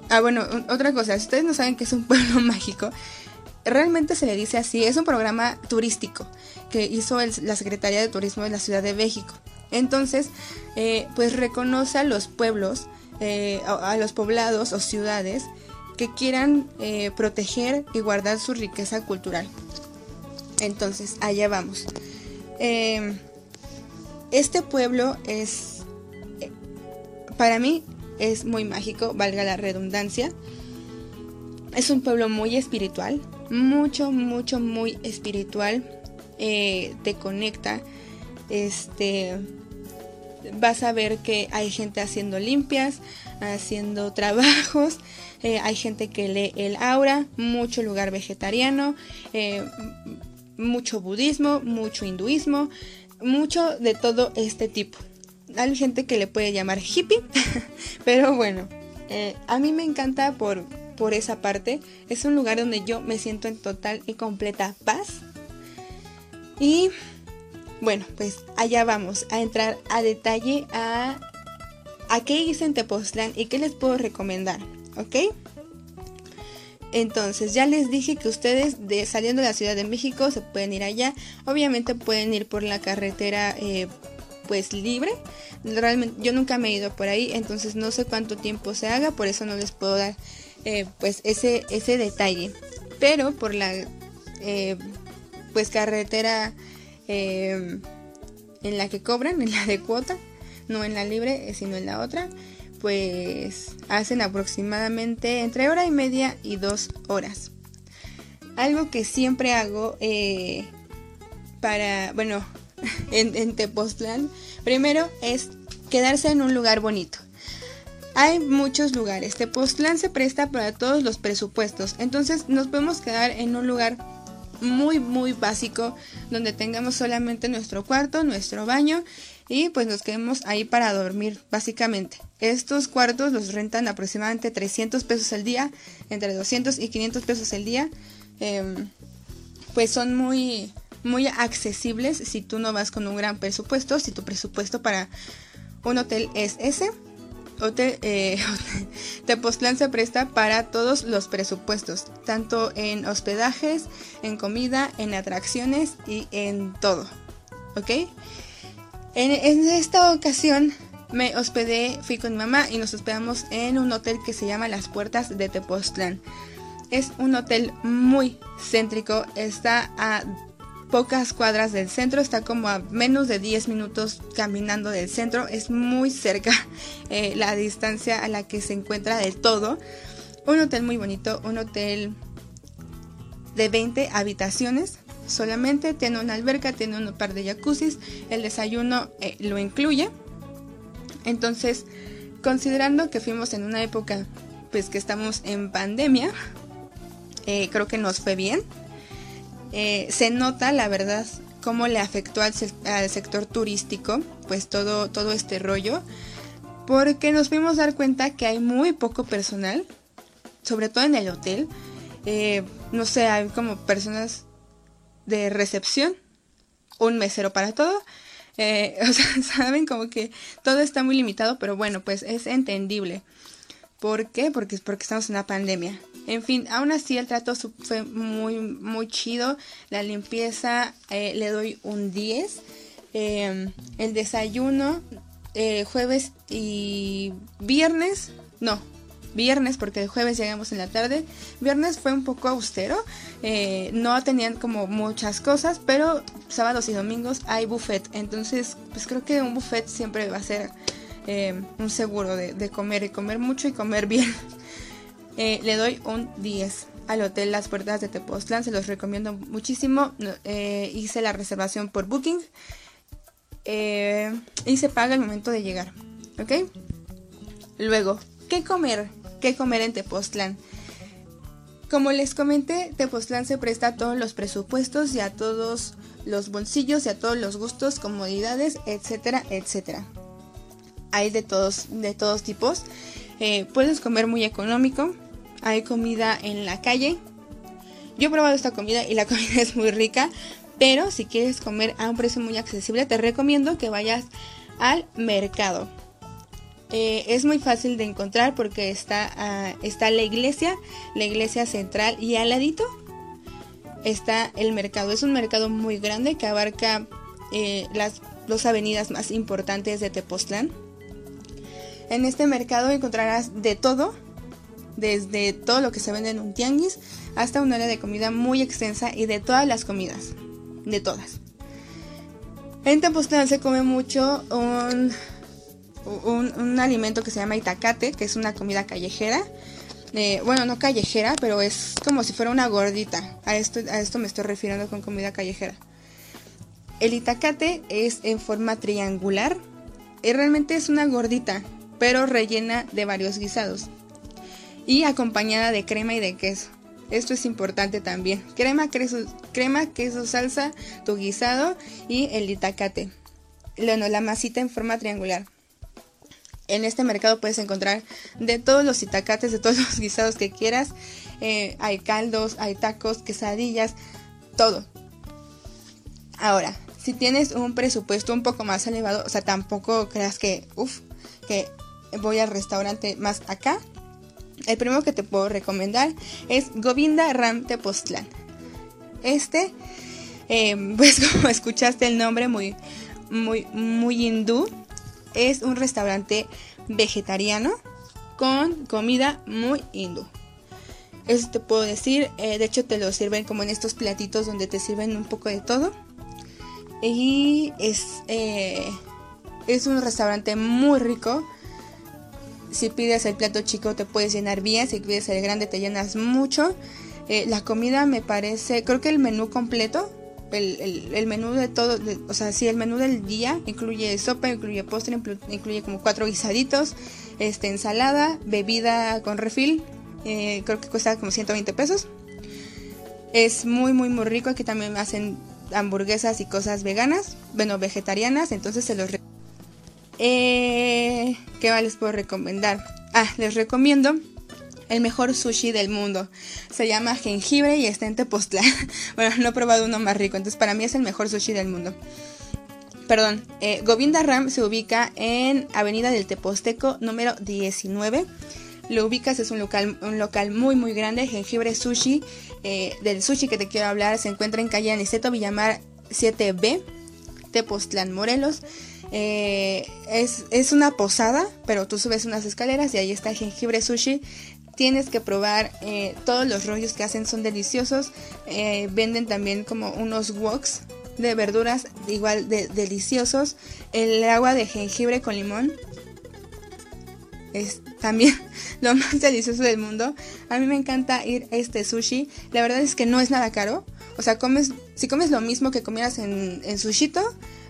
ah, bueno, otra cosa, si ustedes no saben que es un pueblo mágico, realmente se le dice así. Es un programa turístico que hizo la Secretaría de Turismo de la Ciudad de México. Entonces, eh, pues reconoce a los pueblos, eh, a, los poblados o ciudades que quieran eh, proteger y guardar su riqueza cultural. Entonces, allá vamos. Este pueblo es, para mí, es muy mágico, valga la redundancia. Es un pueblo muy espiritual, mucho, mucho, muy espiritual. Eh, te conecta. Este, vas a ver que hay gente haciendo limpias, haciendo trabajos, eh, hay gente que lee el aura, mucho lugar vegetariano, eh, mucho budismo, mucho hinduismo, mucho de todo este tipo. Hay gente que le puede llamar hippie, pero bueno, eh, a mí me encanta por, por esa parte. Es un lugar donde yo me siento en total y completa paz. Y Bueno, pues allá vamos a entrar a detalle a, a qué hice en Tepoztlán y qué les puedo recomendar, ¿ok? Entonces, ya les dije que ustedes de, saliendo de la Ciudad de México se pueden ir allá. Obviamente pueden ir por la carretera eh, pues libre. Realmente yo nunca me he ido por ahí, entonces no sé cuánto tiempo se haga, por eso no les puedo dar eh, pues ese, ese detalle. Pero por la eh, pues carretera en la que cobran, en la de cuota, no en la libre, sino en la otra pues hacen aproximadamente entre hora y media y dos horas. Algo que siempre hago eh, para, bueno, en, en Tepoztlán, primero es quedarse en un lugar bonito. Hay muchos lugares. Tepoztlán se presta para todos los presupuestos. Entonces nos podemos quedar en un lugar muy, muy básico donde tengamos solamente nuestro cuarto, nuestro baño y pues nos quedemos ahí para dormir básicamente. Estos cuartos los rentan aproximadamente 300 pesos al día, entre 200 y 500 pesos al día. Em, pues son muy, muy accesibles si tú no vas con un gran presupuesto, si tu presupuesto para un hotel es ese. Hotel, eh, Tepoztlán se presta para todos los presupuestos, tanto en hospedajes, en comida, en atracciones y en todo. ¿Ok? En, esta ocasión me hospedé, fui con mi mamá y nos hospedamos en un hotel que se llama Las Puertas de Tepoztlán. Es un hotel muy céntrico, está a pocas cuadras del centro, está como a menos de 10 minutos caminando del centro, es muy cerca eh, la distancia a la que se encuentra del todo. Un hotel muy bonito, un hotel de 20 habitaciones, solamente, tiene una alberca, tiene un par de jacuzzis, el desayuno eh, lo incluye. Entonces, considerando que fuimos en una época, pues que estamos en pandemia, eh, creo que nos fue bien. Eh, se nota, la verdad, cómo le afectó al, sector turístico, pues todo, todo este rollo, porque nos fuimos a dar cuenta que hay muy poco personal, sobre todo en el hotel. no sé, hay como personas de recepción, un mesero para todo. Eh, o sea, saben como que todo está muy limitado, pero bueno, pues es entendible. ¿Por qué? Porque, porque estamos en una pandemia. En fin, aún así el trato fue muy, muy chido. La limpieza eh, le doy un 10. Em, el desayuno, eh, jueves y viernes, no, viernes, porque el jueves llegamos en la tarde. Viernes fue un poco austero, eh, no tenían como muchas cosas, pero sábados y domingos hay buffet. Entonces, pues creo que un buffet siempre va a ser eh, un seguro de, comer y comer mucho y comer bien. Eh, le doy un 10 al hotel Las Puertas de Tepoztlán, se los recomiendo muchísimo. hice la reservación por Booking y se paga el momento de llegar. ¿Ok? Luego, ¿qué comer? Qué comer en Tepoztlán. Como les comenté, Tepoztlán se presta a todos los presupuestos y a todos los bolsillos y a todos los gustos, comodidades, etcétera, etcétera. Hay de todos, de todos tipos. Eh, puedes comer muy económico. Hay comida en la calle. Yo he probado esta comida y la comida es muy rica. Pero si quieres comer a un precio muy accesible, te recomiendo que vayas al mercado. Eh, es muy fácil de encontrar porque está, está la iglesia, la iglesia central y al ladito está el mercado. Es un mercado muy grande que abarca eh, las dos avenidas más importantes de Tepoztlán. En este mercado encontrarás de todo, desde todo lo que se vende en un tianguis hasta una área de comida muy extensa y de todas las comidas, de todas. En Tepoztlán se come mucho un un, alimento que se llama itacate, que es una comida callejera. Eh, bueno, no callejera, pero es como si fuera una gordita. A esto, a esto me estoy refiriendo con comida callejera. El itacate es en forma triangular y realmente es una gordita, pero rellena de varios guisados y acompañada de crema y de queso. Esto es importante también. Crema, queso, crema, queso, salsa, tu guisado y el itacate. Bueno, la masita en forma triangular en este mercado puedes encontrar de todos los itacates, de todos los guisados que quieras. Eh, hay caldos, hay tacos, quesadillas, todo. Ahora, Si tienes un presupuesto un poco más elevado, o sea, tampoco creas que, que voy al restaurante más acá. El primero que te puedo recomendar es Govinda Ram Tepoztlán. Este, eh, pues como escuchaste el nombre muy, muy, muy hindú, es un restaurante vegetariano con comida muy hindú. Eso te puedo decir. eh, de hecho, te lo sirven como en estos platitos donde te sirven un poco de todo. Y es, eh, es un restaurante muy rico. Si pides el plato chico te puedes llenar bien. Si pides el grande te llenas mucho. Eh, la comida me parece, creo que el menú completo, el, menú de todo, o sea, sí, el menú del día incluye sopa, incluye postre, inclu- incluye como cuatro guisaditos, este, ensalada, bebida con refil, eh, creo que cuesta como 120 pesos. Es muy, muy, muy rico. Aquí también hacen hamburguesas y cosas veganas, bueno, vegetarianas, entonces se los... Eh, ¿Qué más les puedo recomendar? Ah, les recomiendo el mejor sushi del mundo. Se llama jengibre y está en Tepoztlán. bueno, no he probado uno más rico, entonces para mí es el mejor sushi del mundo. Perdón, eh, Govinda Ram se ubica en Avenida del Teposteco número 19. Lo ubicas, es un local, un local muy muy grande, jengibre sushi. eh, del sushi que te quiero hablar se encuentra en calle Aniceto Villamar 7B, Tepoztlán, Morelos. Eh, es, es una posada, pero tú subes unas escaleras y ahí está jengibre sushi. Tienes que probar eh, todos los rollos que hacen, son deliciosos. Eh, venden también como unos woks de verduras igual de deliciosos. El agua de jengibre con limón es también lo más delicioso del mundo. A mí me encanta ir a este sushi. La verdad es que no es nada caro. O sea, comes, si comes lo mismo que comieras en, en sushito,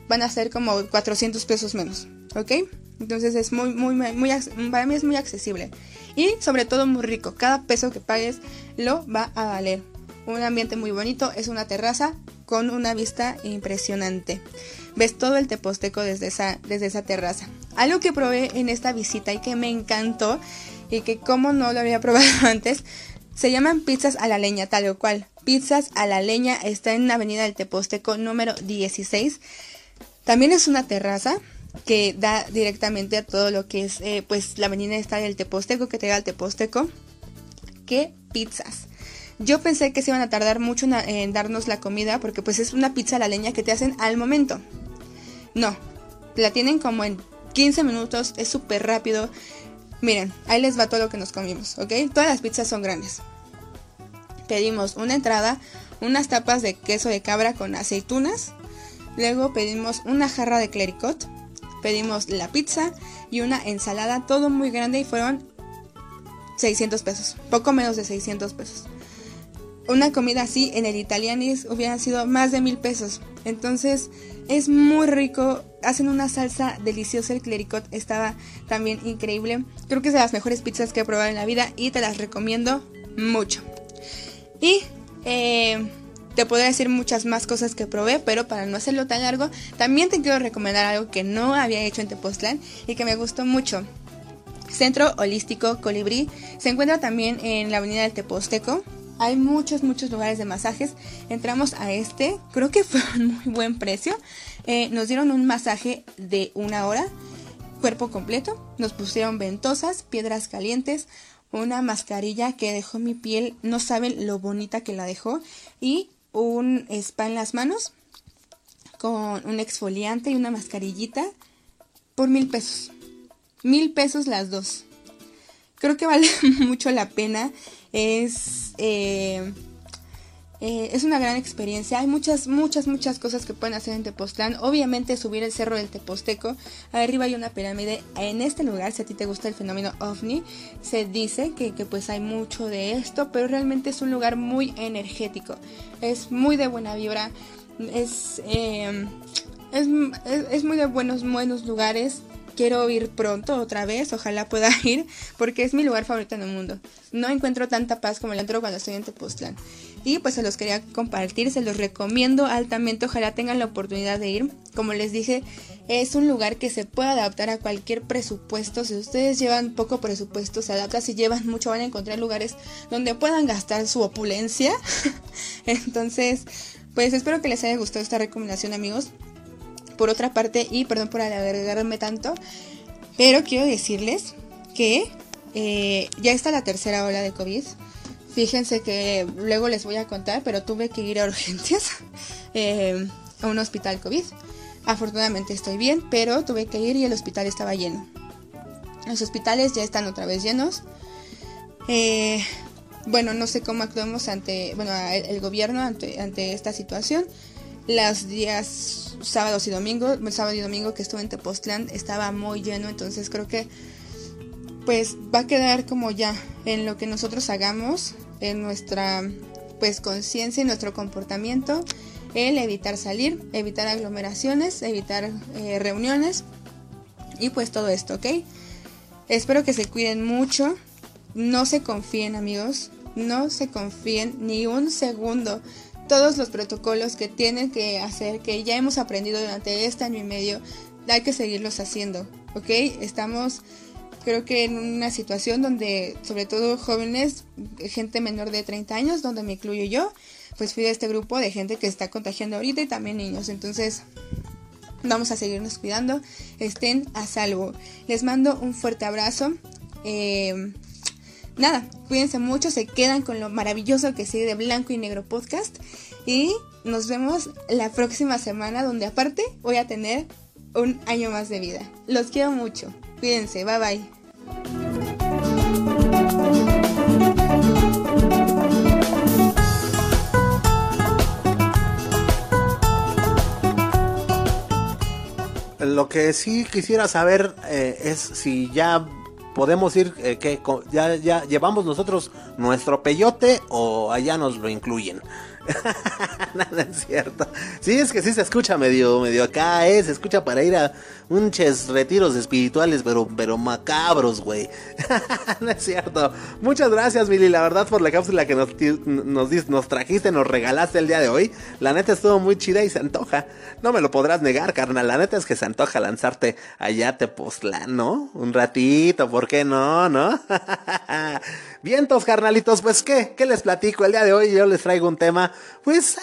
van a ser como 400 pesos menos. ¿Ok? Entonces es muy, muy, muy, para mí es muy accesible. Y sobre todo muy rico. Cada peso que pagues lo va a valer. Un ambiente muy bonito. Es una terraza con una vista impresionante. Ves todo el Teposteco desde esa, desde esa terraza. Algo que probé en esta visita y que me encantó y que como no lo había probado antes, se llaman pizzas a la leña, tal o cual. Pizzas a la leña está en la avenida del Teposteco número 16. También es una terraza que da directamente a todo lo que es eh, pues la avenida está del Teposteco, que te da al Teposteco. ¿Qué pizzas? Yo pensé que se iban a tardar mucho en, en darnos la comida porque pues es una pizza a la leña que te hacen al momento. No, la tienen como en 15 minutos, es súper rápido. Miren, ahí les va todo lo que nos comimos, ¿ok? Todas las pizzas son grandes. Pedimos una entrada, unas tapas de queso de cabra con aceitunas. Luego pedimos una jarra de clericot. Pedimos la pizza y una ensalada, todo muy grande y fueron 600 pesos, poco menos de 600 pesos. Una comida así en el Italianis hubiera sido más de mil pesos. Entonces es muy rico. Hacen una salsa deliciosa. El clericot estaba también increíble. Creo que es de las mejores pizzas que he probado en la vida y te las recomiendo mucho. Y eh, te podría decir muchas más cosas que probé, pero para no hacerlo tan largo, también te quiero recomendar algo que no había hecho en Tepoztlán y que me gustó mucho. Centro Holístico Colibrí se encuentra también en la avenida del Teposteco. Hay muchos, muchos lugares de masajes. Entramos a este, creo que fue un muy buen precio. Eh, nos dieron un masaje de una hora, cuerpo completo. Nos pusieron ventosas, piedras calientes, una mascarilla que dejó mi piel, no saben lo bonita que la dejó, y un spa en las manos con un exfoliante y una mascarillita por mil pesos. Mil pesos las dos. Creo que vale mucho la pena. Es, eh, eh, es una gran experiencia. Hay muchas, muchas, muchas cosas que pueden hacer en Tepoztlán. Obviamente subir el cerro del Teposteco. Arriba hay una pirámide. En este lugar, si a ti te gusta el fenómeno ovni, se dice que, que pues hay mucho de esto, pero realmente es un lugar muy energético. Es muy de buena vibra. Es, eh, es, es, es muy de buenos, buenos lugares quiero ir pronto otra vez, ojalá pueda ir, porque es mi lugar favorito en el mundo. No encuentro tanta paz como la encuentro cuando estoy en Tepoztlán. Y pues se los quería compartir, se los recomiendo altamente, ojalá tengan la oportunidad de ir. Como les dije, es un lugar que se puede adaptar a cualquier presupuesto. Si ustedes llevan poco presupuesto, se adapta. Si llevan mucho, van a encontrar lugares donde puedan gastar su opulencia. Entonces, Pues espero que les haya gustado esta recomendación amigos. Por otra parte, y perdón por alargarme tanto, pero quiero decirles que eh, ya está la tercera ola de COVID. Fíjense que luego les voy a contar, pero tuve que ir a urgencias eh, a un hospital COVID. Afortunadamente estoy bien, pero tuve que ir y el hospital estaba lleno. Los hospitales ya están otra vez llenos. Eh, bueno, no sé cómo actuamos ante, bueno, el, gobierno ante, ante esta situación. Los días sábados y domingos, sábado y domingo que estuve en Tepoztlán estaba muy lleno, entonces creo que pues va a quedar como ya en lo que nosotros hagamos, en nuestra pues conciencia y nuestro comportamiento, el evitar salir, evitar aglomeraciones, evitar eh, reuniones y pues todo esto, ¿ok? Espero que se cuiden mucho, no se confíen amigos, no se confíen ni un segundo. Todos los protocolos que tienen que hacer, que ya hemos aprendido durante este año y medio, hay que seguirlos haciendo, ¿ok? Estamos creo que en una situación donde, sobre todo jóvenes, gente menor de 30 años, donde me incluyo yo, pues fui de este grupo de gente que está contagiando ahorita y también niños. Entonces, vamos a seguirnos cuidando, estén a salvo. Les mando un fuerte abrazo. Eh, nada, cuídense mucho, se quedan con lo maravilloso que sigue de Blanco y Negro Podcast. Y nos vemos la próxima semana, donde aparte voy a tener un año más de vida. Los quiero mucho. Cuídense, bye bye. Lo que sí quisiera saber eh, es si ya podemos ir, eh, que ya, ya llevamos nosotros nuestro peyote o allá nos lo incluyen. Nada es cierto. Sí, es que sí se escucha medio, medio acá, ¿eh? Se escucha para ir a unches retiros espirituales, pero, pero macabros, güey. no es cierto. Muchas gracias, Billy, la verdad, por la cápsula que nos, nos, nos trajiste, nos regalaste el día de hoy. La neta estuvo muy chida y se antoja. No me lo podrás negar, carnal. La neta es que se antoja lanzarte allá a Tepoztlán, ¿no? Un ratito, ¿por qué no, no? Vientos, carnalitos, pues qué, ¿qué les platico? El día de hoy yo les traigo un tema, pues, eh,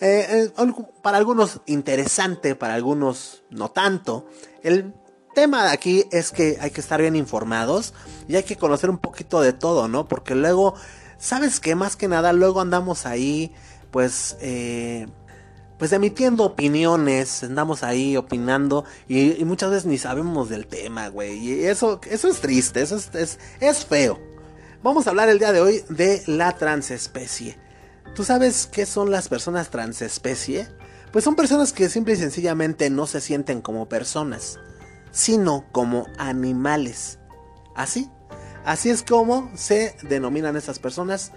eh, eh, para algunos interesante, para algunos no tanto. El tema de aquí es que hay que estar bien informados y hay que conocer un poquito de todo, ¿no? Porque luego, ¿sabes qué? Más que nada, luego andamos ahí, pues, eh, pues emitiendo opiniones, andamos ahí opinando y, muchas veces ni sabemos del tema, güey. Y eso, eso es triste, eso es, es feo. Vamos a hablar el día de hoy de la transespecie. ¿Tú sabes qué son las personas transespecie? Pues son personas que simple y sencillamente no se sienten como personas, sino como animales. ¿Así? Así es como se denominan esas personas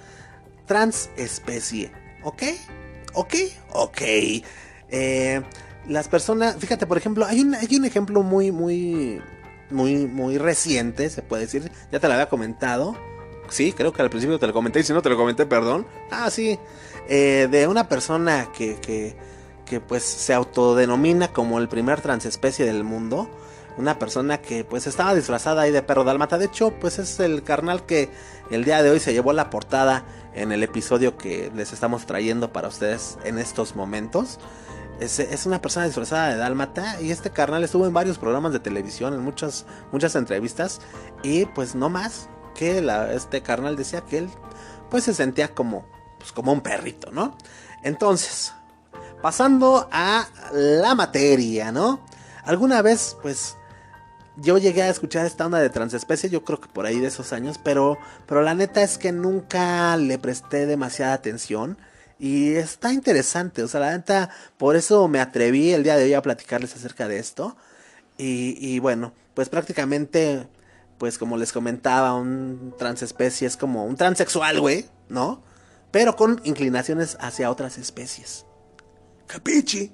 transespecie. ¿Ok? ¿Ok? Ok. Eh, las personas, fíjate, por ejemplo, hay un, hay un ejemplo muy, muy, muy, muy reciente, se puede decir, ya te lo había comentado, sí, creo que al principio te lo comenté y si no te lo comenté, perdón. Ah, sí, eh, de una persona que, que, que pues se autodenomina como el primer transespecie del mundo. Una persona que pues estaba disfrazada ahí de perro dalmata. De hecho, pues es el carnal que el día de hoy se llevó la portada en el episodio que les estamos trayendo para ustedes en estos momentos. Es, es, una persona disfrazada de dálmata y este carnal estuvo en varios programas de televisión, en muchas, muchas entrevistas y pues no más, que este carnal decía que él pues se sentía como, pues, como un perrito, ¿no? Entonces, pasando a la materia, ¿no? Alguna vez pues yo llegué a escuchar esta onda de transespecie, yo creo que por ahí de esos años, pero, pero la neta es que nunca le presté demasiada atención. Y está interesante, o sea, la neta, por eso me atreví el día de hoy a platicarles acerca de esto. Y, y bueno, pues prácticamente pues como les comentaba, un transespecie es como un transexual, güey, ¿no? Pero con inclinaciones hacia otras especies. Capichi.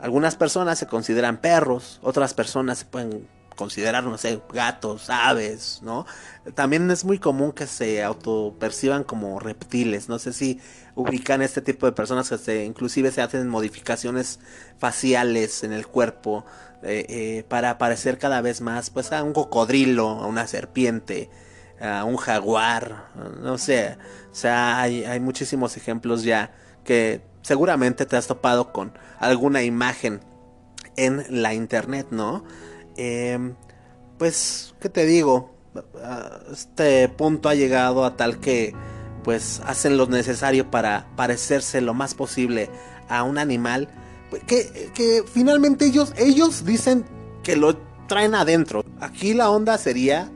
Algunas personas se consideran perros, otras personas se pueden considerar, no sé, gatos, aves, ¿no? También es muy común que se autoperciban como reptiles. No sé si ubican este tipo de personas que se, inclusive se hacen modificaciones faciales en el cuerpo eh, eh, para parecer cada vez más pues a un cocodrilo, a una serpiente, a un jaguar, no sé, o sea, hay, muchísimos ejemplos ya que seguramente te has topado con alguna imagen en la internet, ¿no? Em, pues, ¿qué te digo? Este punto ha llegado a tal que pues hacen lo necesario para parecerse lo más posible a un animal que, finalmente ellos, ellos dicen que lo traen adentro. Aquí la onda sería,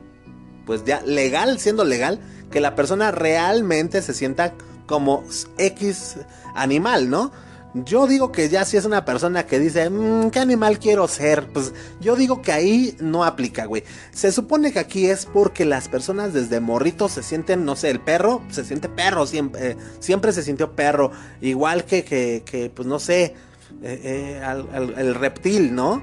pues ya legal, siendo legal, que la persona realmente se sienta como X animal, ¿no? Yo digo que ya si es una persona que dice, mmm, ¿qué animal quiero ser? Pues yo digo que ahí no aplica, güey. Se supone que aquí es porque las personas desde morritos se sienten, no sé, el perro se siente perro, siempre, eh, siempre se sintió perro. Igual que, que, que pues no sé, eh, eh, el reptil, ¿no?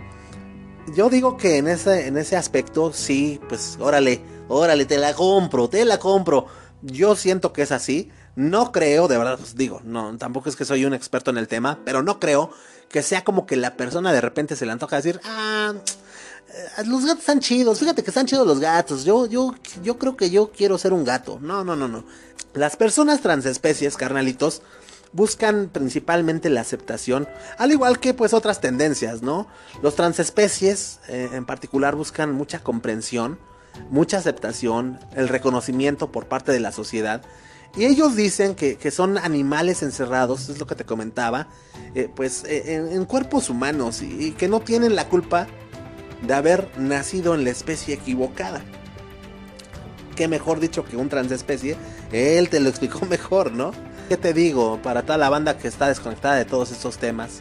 Yo digo que en ese, en ese aspecto sí, pues órale, órale, te la compro, te la compro. Yo siento que es así. No creo, de verdad, os digo, no, tampoco es que soy un experto en el tema, pero no creo que sea como que la persona de repente se le antoja decir, ah, eh, los gatos están chidos, fíjate que están chidos los gatos, yo, yo, yo creo que yo quiero ser un gato. No, no, no, no. Las personas transespecies, carnalitos, buscan principalmente la aceptación, al igual que pues otras tendencias, ¿no? Los transespecies eh, en particular buscan mucha comprensión, mucha aceptación, el reconocimiento por parte de la sociedad. Y ellos dicen que, son animales encerrados, es lo que te comentaba, eh, pues eh, en, cuerpos humanos y, que no tienen la culpa de haber nacido en la especie equivocada. Qué mejor dicho que un transespecie, él te lo explicó mejor, ¿no? ¿Qué te digo? Para toda la banda que está desconectada de todos estos temas,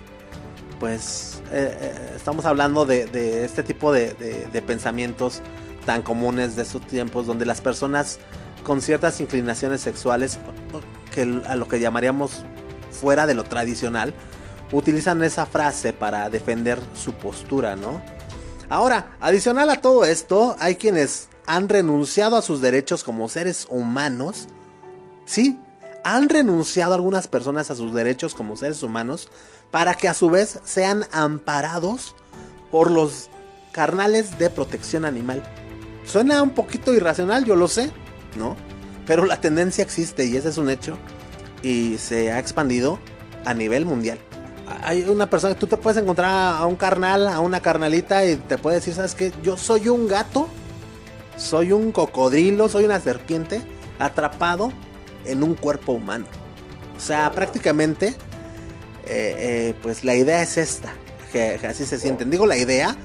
pues eh, eh, estamos hablando de, este tipo de, pensamientos tan comunes de estos tiempos, donde las personas con ciertas inclinaciones sexuales, que a lo que llamaríamos fuera de lo tradicional, utilizan esa frase para defender su postura, ¿no? Ahora, adicional a todo esto, hay quienes han renunciado a sus derechos como seres humanos, sí, han renunciado algunas personas a sus derechos como seres humanos para que a su vez sean amparados por los carnales de protección animal. Suena un poquito irracional, yo lo sé, ¿no? Pero la tendencia existe y ese es un hecho y se ha expandido a nivel mundial. Hay una persona tú te puedes encontrar a un carnal, a una carnalita y te puede decir, ¿sabes qué? Yo soy un gato, soy un cocodrilo, soy una serpiente atrapado en un cuerpo humano. O sea, prácticamente, eh, eh, pues la idea es esta, que, así se sienten. Digo la idea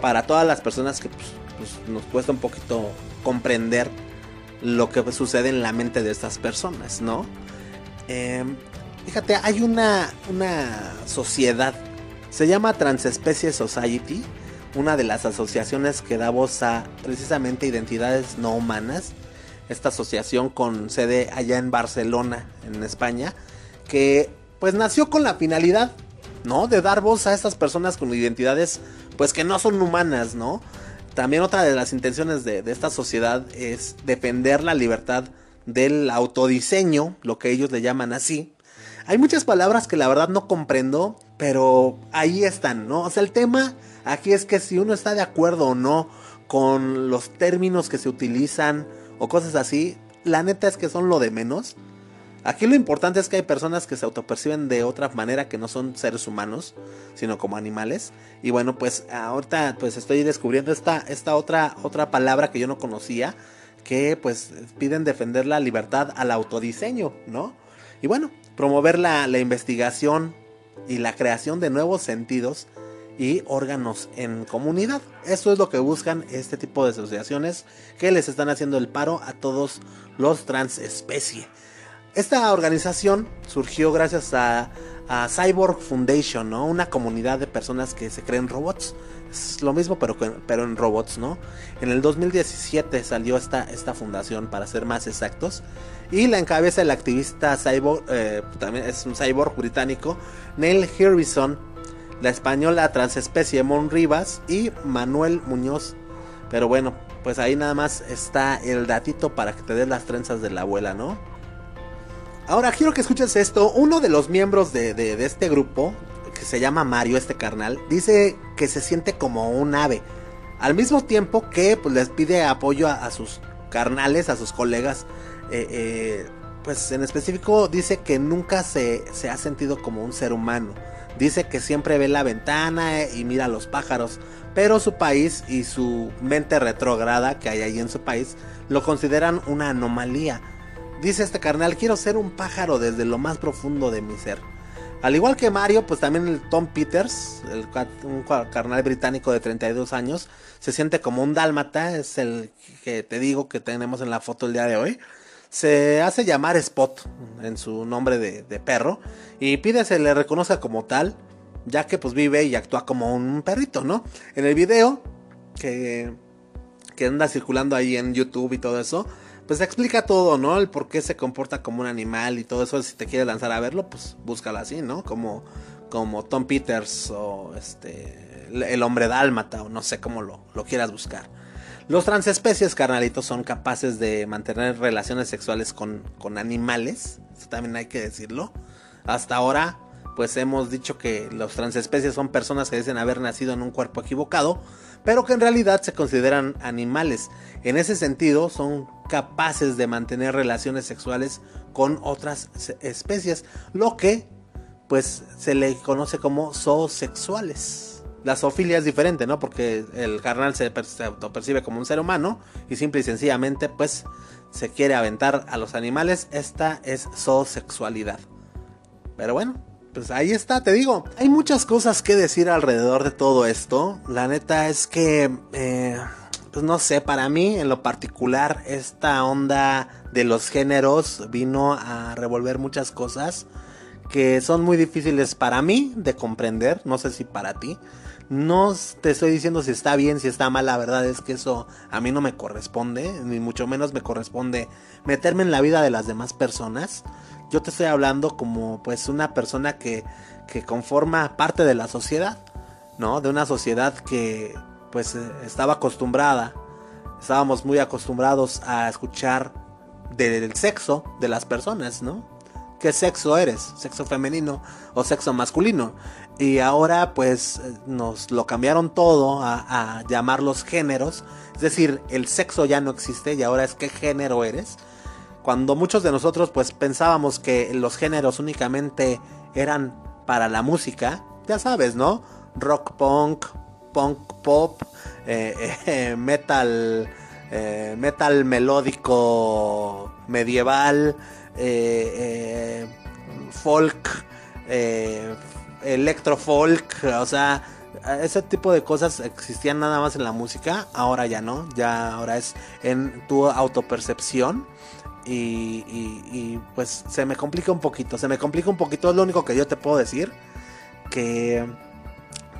para todas las personas que pues, pues, nos cuesta un poquito comprender lo que sucede en la mente de estas personas, ¿no? Em, fíjate, hay una, una sociedad, se llama Transespecie Society, una de las asociaciones que da voz a precisamente identidades no humanas esta asociación con sede allá en Barcelona, en España, que pues nació con la finalidad, ¿no? De dar voz a estas personas con identidades pues que no son humanas, ¿no? También otra de las intenciones de, esta sociedad es defender la libertad del autodiseño, lo que ellos le llaman así. Hay muchas palabras que la verdad no comprendo, pero ahí están, ¿no? O sea, el tema aquí es que si uno está de acuerdo o no con los términos que se utilizan, o cosas así, la neta es que son lo de menos. Aquí lo importante es que hay personas que se autoperciben de otra manera que no son seres humanos, sino como animales. Y bueno, pues ahorita pues estoy descubriendo esta, esta otra, otra palabra que yo no conocía, que pues piden defender la libertad al autodiseño, ¿no? Y bueno, promover la, la investigación y la creación de nuevos sentidos y órganos en comunidad. Eso es lo que buscan este tipo de asociaciones que les están haciendo el paro a todos los transespecie. Esta organización surgió gracias a, Cyborg Foundation, ¿no? Una comunidad de personas que se creen robots. Es lo mismo pero, pero en robots, ¿no? En el 2017 salió esta, esta fundación, para ser más exactos. Y la encabeza el activista cyborg, eh, también es un cyborg británico, Neil Harbison la española transespecie Mon Rivas y Manuel Muñoz. Pero bueno, pues ahí nada más está el datito para que te des las trenzas de la abuela, ¿no? Ahora quiero que escuches esto. Uno de los miembros de, este grupo, que se llama Mario, este carnal, dice que se siente como un ave. Al mismo tiempo que pues, les pide apoyo a, sus carnales, a sus colegas, eh, eh, pues en específico dice que nunca se, se ha sentido como un ser humano. Dice que siempre ve la ventana y mira a los pájaros, pero su país y su mente retrógrada que hay ahí en su país lo consideran una anomalía. Dice este carnal, quiero ser un pájaro desde lo más profundo de mi ser. Al igual que Mario, pues también el Tom Peters, un carnal británico de 32 años, se siente como un dálmata, es el que te digo que tenemos en la foto el día de hoy. Se hace llamar Spot en su nombre de, perro y pide se le reconozca como tal, ya que pues vive y actúa como un perrito, ¿no? En el video que, que anda circulando ahí en YouTube y todo eso, pues explica todo, ¿no? El por qué se comporta como un animal y todo eso. Si te quieres lanzar a verlo, pues búscalo así, ¿no? Como, como Tom Peters o este el hombre dálmata o no sé cómo lo, lo quieras buscar. Los transespecies, carnalitos, son capaces de mantener relaciones sexuales con, con animales. Eso también hay que decirlo. Hasta ahora, pues hemos dicho que los transespecies son personas que dicen haber nacido en un cuerpo equivocado, pero que en realidad se consideran animales. En ese sentido, son capaces de mantener relaciones sexuales con otras especies, lo que pues se le conoce como zoosexuales. La zoofilia es diferente, ¿no? Porque el carnal se, se autopercibe como un ser humano y simple y sencillamente pues se quiere aventar a los animales. Esta es zoosexualidad. Pero bueno, pues ahí está, te digo. Hay muchas cosas que decir alrededor de todo esto. La neta es que, eh, pues no sé, para mí en lo particular, esta onda de los géneros vino a revolver muchas cosas que son muy difíciles para mí de comprender. No sé si para ti. No te estoy diciendo si está bien, si está mal, la verdad es que eso a mí no me corresponde, ni mucho menos me corresponde meterme en la vida de las demás personas. Yo te estoy hablando como pues una persona que, que conforma parte de la sociedad, ¿no? De una sociedad que pues estaba acostumbrada, estábamos muy acostumbrados a escuchar del sexo de las personas, ¿no? ¿Qué sexo eres? ¿Sexo femenino o sexo masculino? Y ahora pues nos lo cambiaron todo a, a, llamar los géneros. Es decir, el sexo ya no existe y ahora es qué género eres. Cuando muchos de nosotros pues pensábamos que los géneros únicamente eran para la música, ya sabes, ¿no? Rock punk, punk pop, eh, eh, metal, eh, metal melódico medieval, folk, electro folk, o sea, ese tipo de cosas existían nada más en la música, ahora ya no, ya ahora es en tu autopercepción. Y, pues se me complica un poquito, se me complica un poquito, es lo único que yo te puedo decir. Que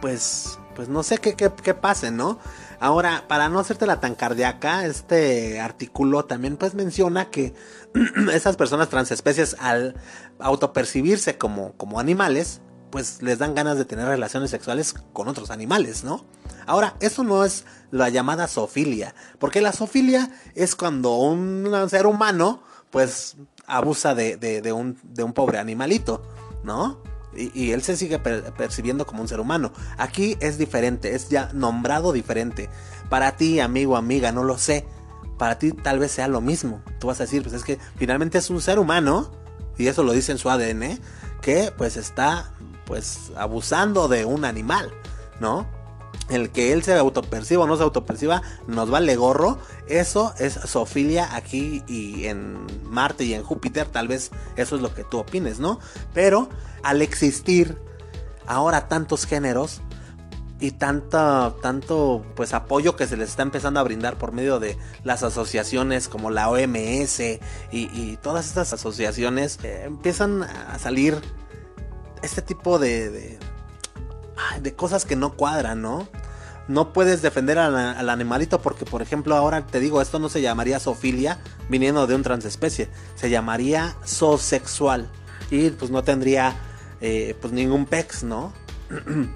pues, pues no sé qué, qué, qué pase, ¿no? Ahora, para no hacértela tan cardíaca, este artículo también pues menciona que esas personas transespecies al autopercibirse como, como animales, pues les dan ganas de tener relaciones sexuales con otros animales, ¿no? Ahora, eso no es la llamada zoofilia, porque la zoofilia es cuando un ser humano, pues, abusa de, un, de un, pobre animalito, ¿no? Y, él se sigue per percibiendo como un ser humano. Aquí es diferente, es ya nombrado diferente. Para ti, amigo, amiga, no lo sé. Para ti tal vez sea lo mismo. Tú vas a decir, pues es que finalmente es un ser humano, y eso lo dice en su ADN, que pues está pues abusando de un animal, ¿no? El que él se autoperciba o no se autoperciba nos vale gorro. Eso es zoofilia aquí y en Marte y en Júpiter. Tal vez eso es lo que tú opines, ¿no? Pero al existir ahora tantos géneros y tanto, tanto pues apoyo que se les está empezando a brindar por medio de las asociaciones como la OMS y, todas estas asociaciones eh, empiezan a salir este tipo de, de, cosas que no cuadran, ¿no? No puedes defender al, al, animalito porque, por ejemplo, ahora te digo, esto no se llamaría zoofilia viniendo de un transespecie, se llamaría zoosexual y pues no tendría eh, pues ningún pex, ¿no?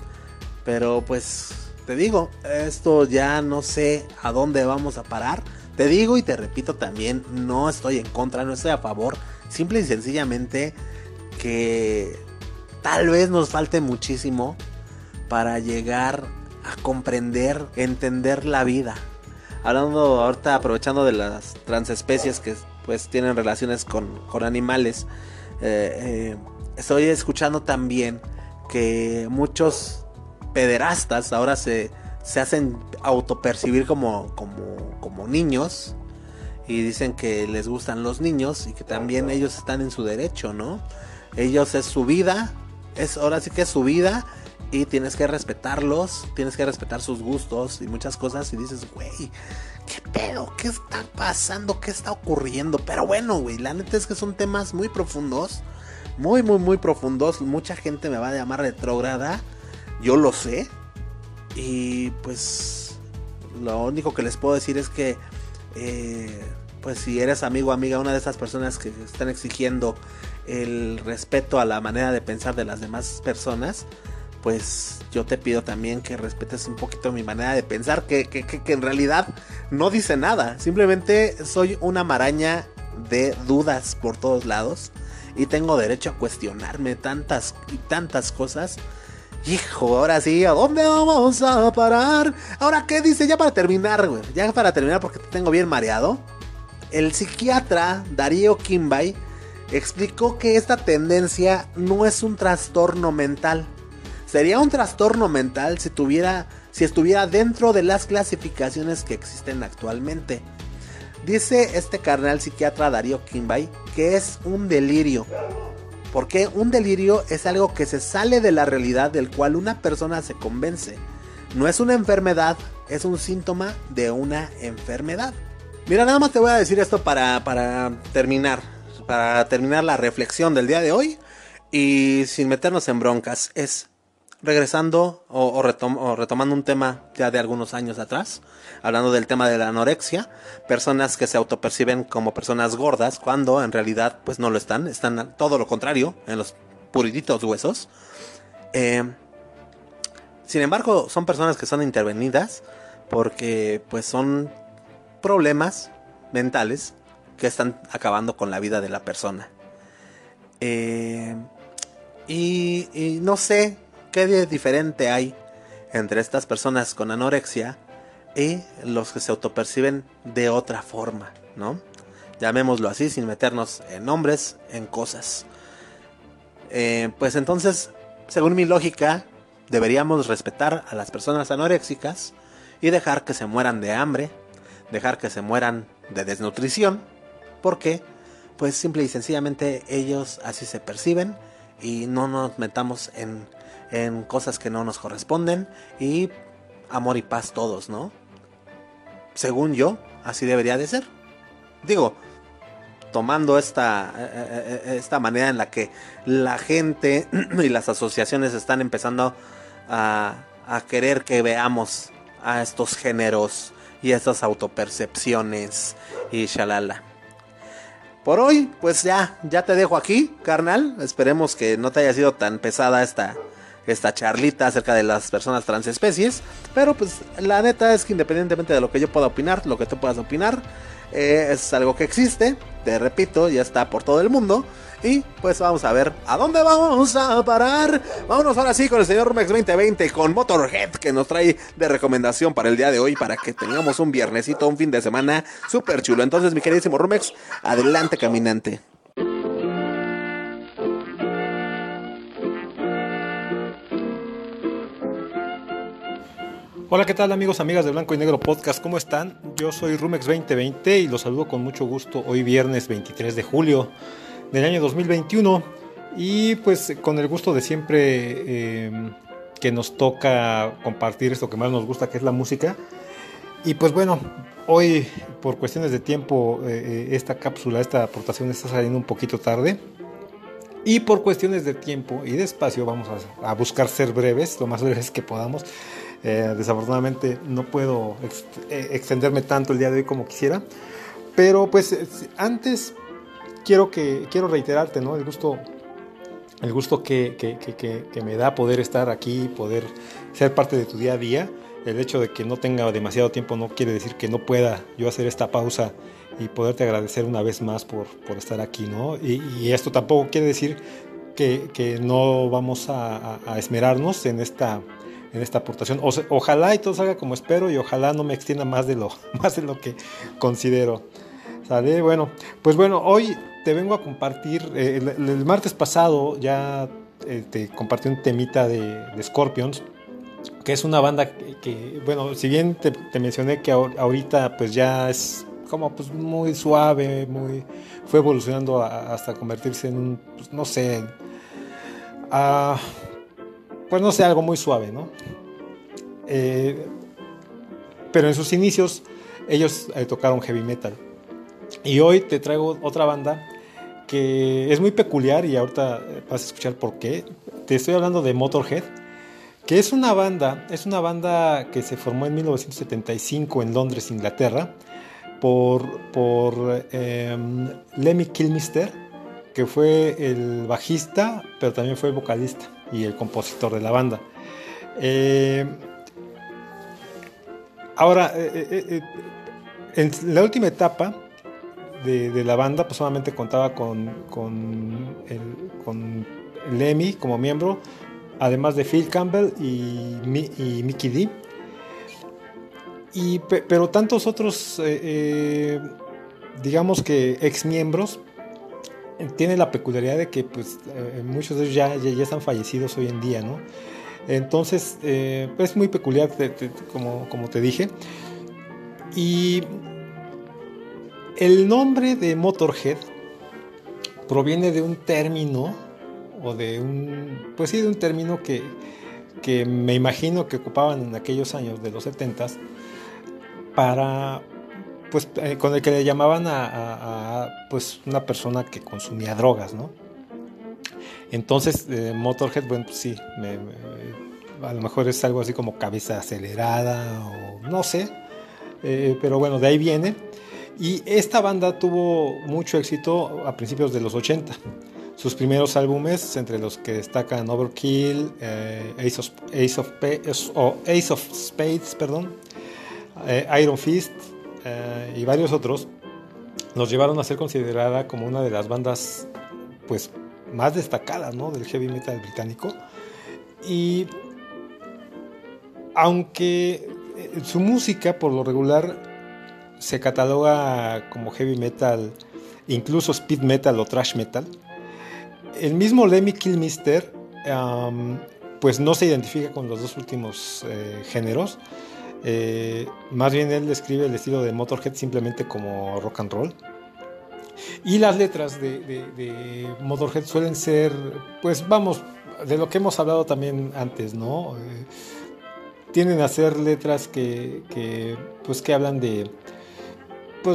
Pero pues te digo, esto ya no sé a dónde vamos a parar. Te digo y te repito también, no estoy en contra, no estoy a favor. Simple y sencillamente que tal vez nos falte muchísimo para llegar a comprender, entender la vida. Hablando ahorita, aprovechando de las transespecies que pues tienen relaciones con, con animales. Eh, eh, estoy escuchando también que muchos pederastas ahora se, se hacen autopercibir como, como, como niños y dicen que les gustan los niños y que también ellos están en su derecho, ¿no? Ellos es su vida, es ahora sí que es su vida y tienes que respetarlos, tienes que respetar sus gustos y muchas cosas y dices, güey, ¿qué pedo? ¿Qué está pasando? ¿Qué está ocurriendo? Pero bueno, güey, la neta es que son temas muy profundos, muy, muy, muy profundos. Mucha gente me va a llamar retrógrada, yo lo sé. Y pues lo único que les puedo decir es que, eh, pues si eres amigo o amiga, una de esas personas que están exigiendo el respeto a la manera de pensar de las demás personas, pues yo te pido también que respetes un poquito mi manera de pensar, que, que, que, en realidad no dice nada, simplemente soy una maraña de dudas por todos lados y tengo derecho a cuestionarme tantas y tantas cosas. Hijo, ahora sí, ¿a dónde vamos a parar? Ahora, ¿qué dice? Ya para terminar, güey. Ya para terminar porque te tengo bien mareado. El psiquiatra Darío Kimbay explicó que esta tendencia no es un trastorno mental. Sería un trastorno mental si tuviera si estuviera dentro de las clasificaciones que existen actualmente. Dice este carnal psiquiatra Darío Kimbay que es un delirio. Porque un delirio es algo que se sale de la realidad del cual una persona se convence. No es una enfermedad, es un síntoma de una enfermedad. Mira, nada más te voy a decir esto para terminar para terminar la reflexión del día de hoy y sin meternos en broncas, es regresando o, retomando un tema ya de algunos años atrás, hablando del tema de la anorexia, personas que se autoperciben como personas gordas cuando en realidad pues no lo están, están todo lo contrario, en los puriditos huesos. Eh, sin embargo, son personas que son intervenidas porque pues son problemas mentales que están acabando con la vida de la persona. Eh, y, no sé qué diferente hay entre estas personas con anorexia y los que se autoperciben de otra forma, ¿no? Llamémoslo así, sin meternos en nombres, en cosas. Eh, pues entonces, según mi lógica, deberíamos respetar a las personas anoréxicas y dejar que se mueran de hambre, dejar que se mueran de desnutrición porque, pues simple y sencillamente ellos así se perciben y no nos metamos en, en cosas que no nos corresponden y amor y paz todos, ¿no? Según yo, así debería de ser. Digo, tomando esta, eh, eh, eh, esta manera en la que la gente y las asociaciones están empezando a, a querer que veamos a estos géneros y estas autopercepciones y shalala. Por hoy, pues ya, ya te dejo aquí, carnal. Esperemos que no te haya sido tan pesada esta, esta charlita acerca de las personas transespecies. Pero pues la neta es que independientemente de lo que yo pueda opinar, lo que tú puedas opinar, eh, es algo que existe. Te repito, ya está por todo el mundo. Y pues vamos a ver a dónde vamos a parar. Vámonos ahora sí con el señor Rumex 2020 con Motorhead que nos trae de recomendación para el día de hoy para que tengamos un viernesito, un fin de semana súper chulo. Entonces, mi queridísimo Rumex, adelante caminante. Hola, ¿qué tal amigos, amigas de Blanco y Negro Podcast? ¿Cómo están? Yo soy Rumex 2020 y los saludo con mucho gusto hoy viernes 23 de julio del año 2021 y pues con el gusto de siempre eh, que nos toca compartir esto que más nos gusta, que es la música. Y pues bueno, hoy por cuestiones de tiempo eh, eh, esta cápsula, esta aportación está saliendo un poquito tarde. Y por cuestiones de tiempo y de espacio vamos a, buscar ser breves, lo más breves que podamos. desafortunadamente no puedo extenderme tanto el día de hoy como quisiera. Pero pues antes quiero, que, quiero reiterarte ¿no? el gusto, el gusto que, que, que, me da poder estar aquí, poder ser parte de tu día a día. El hecho de que no tenga demasiado tiempo no quiere decir que no pueda yo hacer esta pausa y poderte agradecer una vez más por, por estar aquí, ¿no? Y, y, esto tampoco quiere decir que, que no vamos a, a, esmerarnos en esta, en esta aportación. O, ojalá y todo salga como espero y ojalá no me extienda más de lo, más de lo que considero. Bueno, pues bueno, hoy te vengo a compartir, eh, el, martes pasado ya eh, te compartí un temita de, Scorpions, que es una banda que, bueno, si bien te, mencioné que ahor- ahorita pues ya es como pues muy suave, muy fue evolucionando hasta convertirse en un, pues, no sé, pues no sé, algo muy suave, ¿no? Eh, pero en sus inicios ellos tocaron heavy metal. Y hoy te traigo otra banda que es muy peculiar y ahorita eh, vas a escuchar por qué. Te estoy hablando de Motorhead, que es una banda, es una banda que se formó en 1975 en Londres, Inglaterra, por, por em, Lemmy Kilmister, que fue el bajista, pero también fue el vocalista y el compositor de la banda. Eh, ahora, eh, eh, eh, en la última etapa de, la banda, pues solamente contaba con, con, el, con Lemmy como miembro, además de Phil Campbell y, y Mickey D. Y, pe- pero tantos otros, eh, eh, digamos que ex miembros, tiene la peculiaridad de que pues, eh, muchos de ellos ya, ya, están fallecidos hoy en día, ¿no? Entonces, es muy peculiar, como, como te dije. Y el nombre de Motorhead proviene de un término, o de un, pues sí, de un término que, que me imagino que ocupaban en aquellos años de los 70s para, pues, eh, con el que le llamaban a, a- pues, una persona que consumía drogas, ¿no? Entonces, eh, Motorhead, bueno, pues sí, me- a lo mejor es algo así como cabeza acelerada o no sé, eh, pero bueno, de ahí viene. Y esta banda tuvo mucho éxito a principios de los 80. Sus primeros álbumes, entre los que destacan Overkill, eh, Ace, of, Ace, of, Spades, perdón, eh, Iron Fist eh, y varios otros, nos llevaron a ser considerada como una de las bandas pues, más destacadas ¿no? del heavy metal británico. Y aunque su música por lo regular se cataloga como heavy metal, incluso speed metal o thrash metal, el mismo Lemmy Kilmister um, pues no se identifica con los dos últimos eh, géneros. Eh, más bien él describe el estilo de Motorhead simplemente como rock and roll. Y las letras de, Motorhead suelen ser, pues vamos, de lo que hemos hablado también antes, ¿no? Eh, tienden a ser letras que, que, pues que hablan de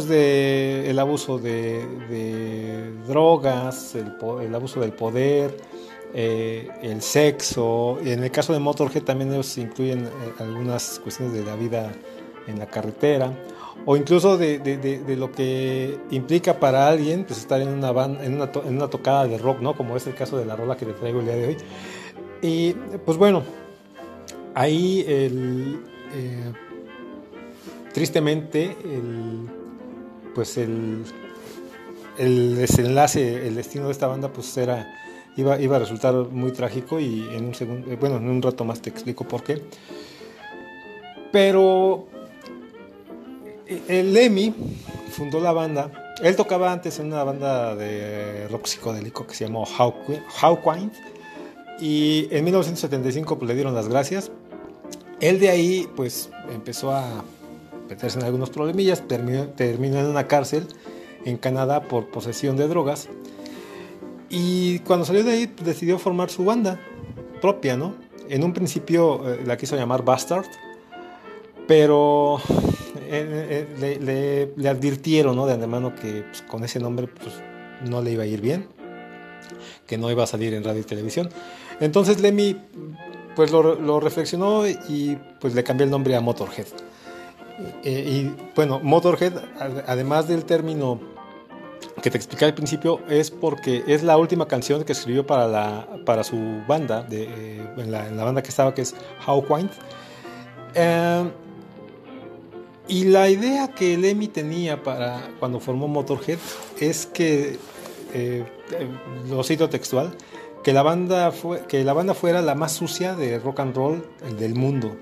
de el abuso de, drogas, el, abuso del poder, eh, el sexo. En el caso de Motorhead también ellos incluyen eh, algunas cuestiones de la vida en la carretera. O incluso de, lo que implica para alguien pues, estar en una, en, una en una tocada de rock, ¿no? Como es el caso de la rola que te traigo el día de hoy. Y pues bueno, ahí el, eh, tristemente el, pues el, el desenlace, el destino de esta banda pues era iba, iba a resultar muy trágico y en un segundo, eh, bueno, en un rato más te explico por qué. Pero eh, el Lemmy fundó la banda. Él tocaba antes en una banda de rock psicodélico que se llamó Hawkwind. Y en 1975 pues, le dieron las gracias. Él de ahí pues empezó a meterse en algunos problemillas, terminó, terminó en una cárcel en Canadá por posesión de drogas. Y cuando salió de ahí pues, decidió formar su banda propia, ¿no? En un principio eh, la quiso llamar Bastard, pero eh, eh, le, advirtieron, ¿no? De antemano que pues, con ese nombre pues, no le iba a ir bien, que no iba a salir en radio y televisión. Entonces Lemmy pues lo, lo reflexionó y pues le cambió el nombre a Motorhead. Eh, y bueno, Motorhead, ad- además del término que te expliqué al principio, es porque es la última canción que escribió para, la, para su banda, de, eh, en, la, banda que estaba, que es Hawkwind. Eh, y la idea que Lemmy tenía para cuando formó Motorhead es que, lo cito textual, que la, banda fue, que la banda fuera la más sucia de rock and roll del mundo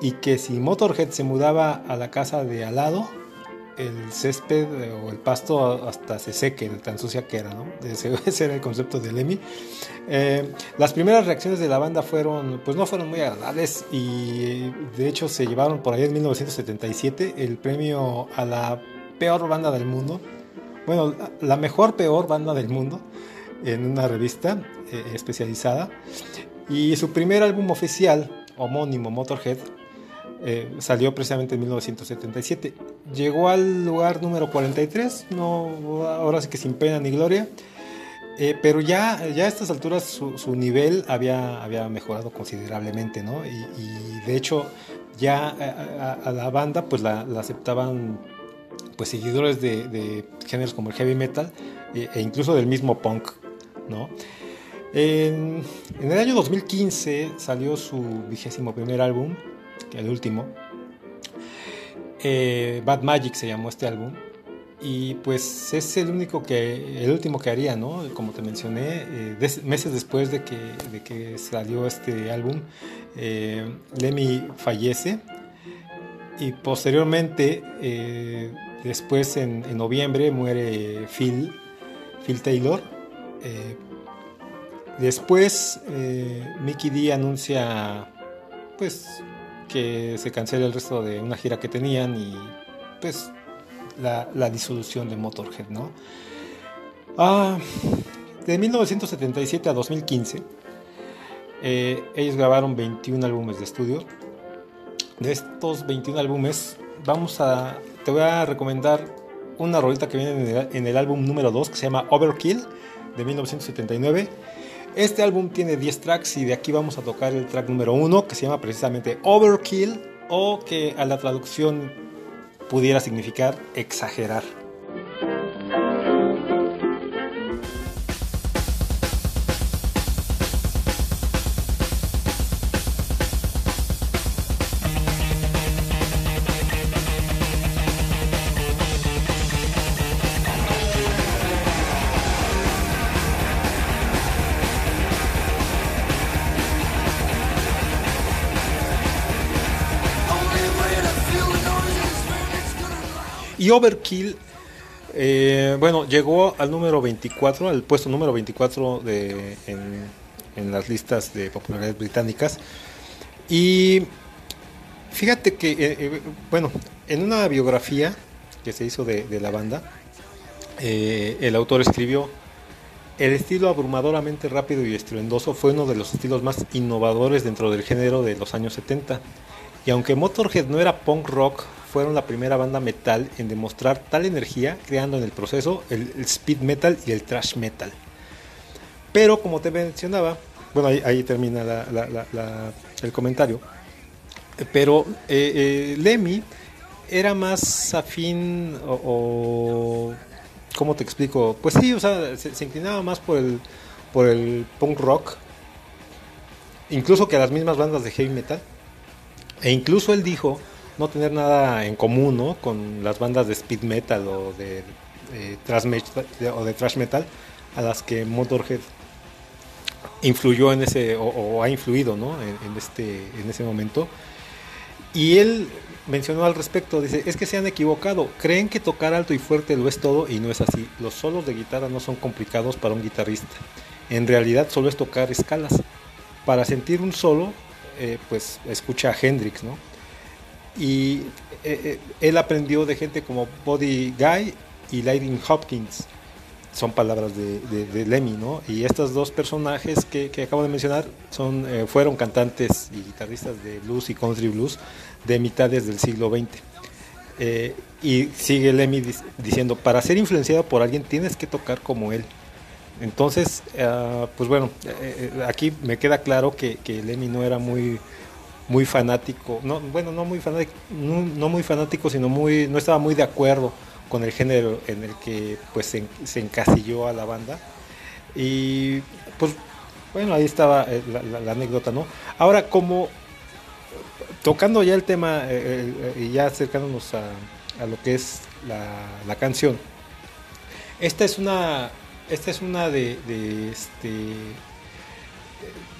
y que si Motorhead se mudaba a la casa de al lado, el césped o el pasto hasta se seque de tan sucia que era, ¿no? Ese, ese era el concepto de Lemmy. Eh, las primeras reacciones de la banda fueron, pues no fueron muy agradables y de hecho se llevaron por ahí en 1977 el premio a la peor banda del mundo. Bueno, la mejor peor banda del mundo en una revista eh, especializada. Y su primer álbum oficial, homónimo Motorhead, eh, salió precisamente en 1977. Llegó al lugar número 43, no, ahora sí que sin pena ni gloria. Eh, pero ya, ya a estas alturas su, nivel había, había mejorado considerablemente, ¿no? Y, de hecho ya a, la banda pues la, aceptaban pues seguidores de, géneros como el heavy metal e, e incluso del mismo punk, ¿no? En, en, el año 2015 salió su vigésimo primer álbum, el último. Eh, Bad Magic se llamó este álbum. Y pues es el único que, el último que haría, ¿no? Como te mencioné, eh, meses después de que, de que, salió este álbum, eh, Lemmy fallece. Y posteriormente, después en, en, noviembre, muere Phil, Phil Taylor. después, Mickey D anuncia, pues, que se cancela el resto de una gira que tenían y pues la, disolución de Motorhead, ¿no? Ah, de 1977 a 2015, eh, ellos grabaron 21 álbumes de estudio. De estos 21 álbumes, vamos a, te voy a recomendar una rolita que viene en el, en el álbum número 2 que se llama Overkill de 1979 este álbum tiene 10 tracks y de aquí vamos a tocar el track número 1 que se llama precisamente Overkill o que a la traducción pudiera significar exagerar. Overkill, eh, bueno, llegó al número 24, al puesto número 24 de, en, las listas de popularidad británicas. Y fíjate que, eh, eh, bueno, en una biografía que se hizo de la banda, el autor escribió, el estilo abrumadoramente rápido y estruendoso fue uno de los estilos más innovadores dentro del género de los años 70. Y aunque Motorhead no era punk rock fueron la primera banda metal en demostrar tal energía, creando en el proceso el, speed metal y el thrash metal. Pero como te mencionaba, bueno, ahí, termina el comentario, pero eh, eh, Lemmy era más afín o, ¿cómo te explico? Pues sí, o sea, se, inclinaba más por el, por el punk rock, incluso que a las mismas bandas de heavy metal. E incluso él dijo no tener nada en común ¿no? con las bandas de speed metal o de, thrash metal, o de thrash metal a las que Motorhead influyó en ese o, ha influido ¿no? en, este en ese momento. Y él mencionó al respecto dice es que se han equivocado creen que tocar alto y fuerte lo es todo y no es así. Los solos de guitarra no son complicados para un guitarrista. En realidad solo es tocar escalas. Para sentir un solo eh, pues escucha a Hendrix no y eh, eh, él aprendió de gente como Buddy Guy y Lightning Hopkins. Son palabras de, Lemmy, ¿no? Y estos dos personajes que, acabo de mencionar son, eh, fueron cantantes y guitarristas de blues y country blues de mitades del siglo XX. y sigue Lemmy diciendo, para ser influenciado por alguien tienes que tocar como él. Entonces, ah, pues bueno, aquí me queda claro que, que Lemmy no era muy muy fanático, no, bueno, no muy fanático, no, muy fanático, sino muy, no estaba muy de acuerdo con el género en el que pues se, encasilló a la banda. Y pues bueno, ahí estaba eh, la, anécdota, ¿no? Ahora, como tocando ya el tema eh, eh, y ya acercándonos a, lo que es la, canción, esta es una, esta es una de, de este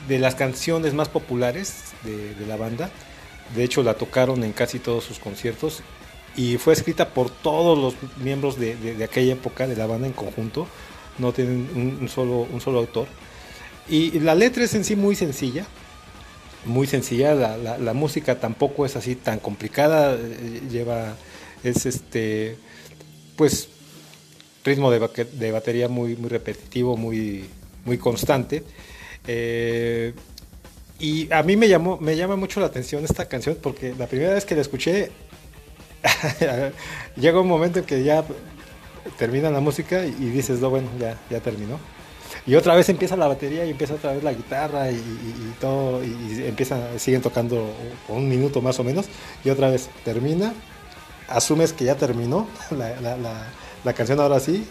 de las canciones más populares de, la banda. De hecho, la tocaron en casi todos sus conciertos. y fue escrita por todos los miembros de, de- aquella época de la banda en conjunto, no tienen un, solo, un solo autor. Y la letra es en sí muy sencilla, muy sencilla, la, la- música tampoco es así tan complicada, eh, lleva, es este, pues ritmo de, de batería muy, muy repetitivo, muy, muy constante. Eh, y a mí me, llamó, me llama mucho la atención esta canción porque la primera vez que la escuché, llega un momento en que ya termina la música y dices, no, bueno, ya, ya terminó. Y otra vez empieza la batería y empieza otra vez la guitarra y, y- y todo, y, empiezan, siguen tocando un minuto más o menos, y otra vez termina, asumes que ya terminó la, la- la- la canción ahora sí,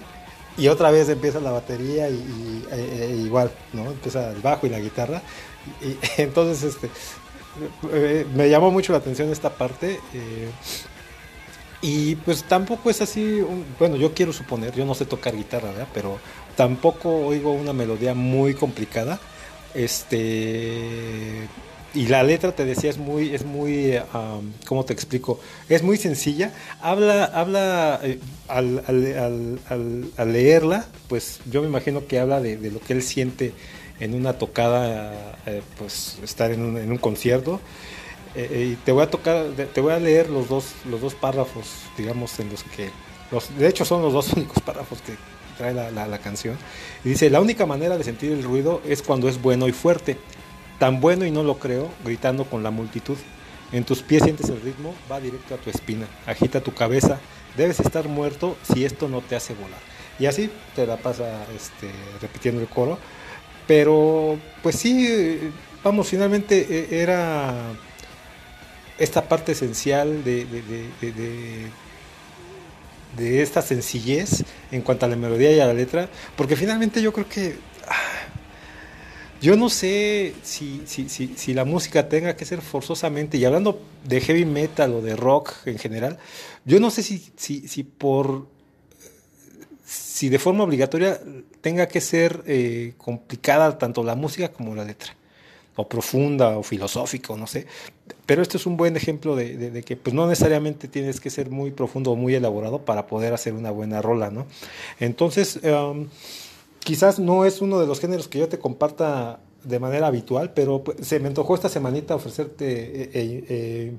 y otra vez empieza la batería y, y- e- e- igual, ¿no? Empieza el bajo y la guitarra. Entonces, este, eh, me llamó mucho la atención esta parte. eh, y pues tampoco es así, bueno, yo quiero suponer, yo no sé tocar guitarra, ¿verdad? Pero tampoco oigo una melodía muy complicada. Este y la letra te decía es muy es muy cómo te explico es muy sencilla habla habla eh, al, al- al- al- leerla pues yo me imagino que habla de lo que él siente en una tocada eh, pues estar en un, en un concierto. Eh, eh, y te voy a tocar te voy a leer los dos los dos párrafos digamos en los que los, de hecho son los dos únicos párrafos que trae la, la- la canción. Y dice la única manera de sentir el ruido es cuando es bueno y fuerte. Tan bueno y no lo creo gritando con la multitud. En tus pies sientes el ritmo va directo a tu espina. Agita tu cabeza. Debes estar muerto si esto no te hace volar y así te la pasa este, repitiendo el coro pero pues sí vamos finalmente eh, era esta parte esencial de, de- de- de- esta sencillez en cuanto a la melodía y a la letra, porque finalmente yo creo que ah, yo no sé si, si, si, si la música tenga que ser forzosamente, y hablando de heavy metal o de rock en general, yo no sé si por si de forma obligatoria tenga que ser eh, complicada tanto la música como la letra o profunda o filosófica, no sé. Pero esto es un buen ejemplo de, que pues no necesariamente tienes que ser muy profundo o muy elaborado para poder hacer una buena rola, ¿no? Entonces, em, quizás no es uno de los géneros que yo te comparta de manera habitual, pero pues, se me antojó esta semanita ofrecerte eh, eh,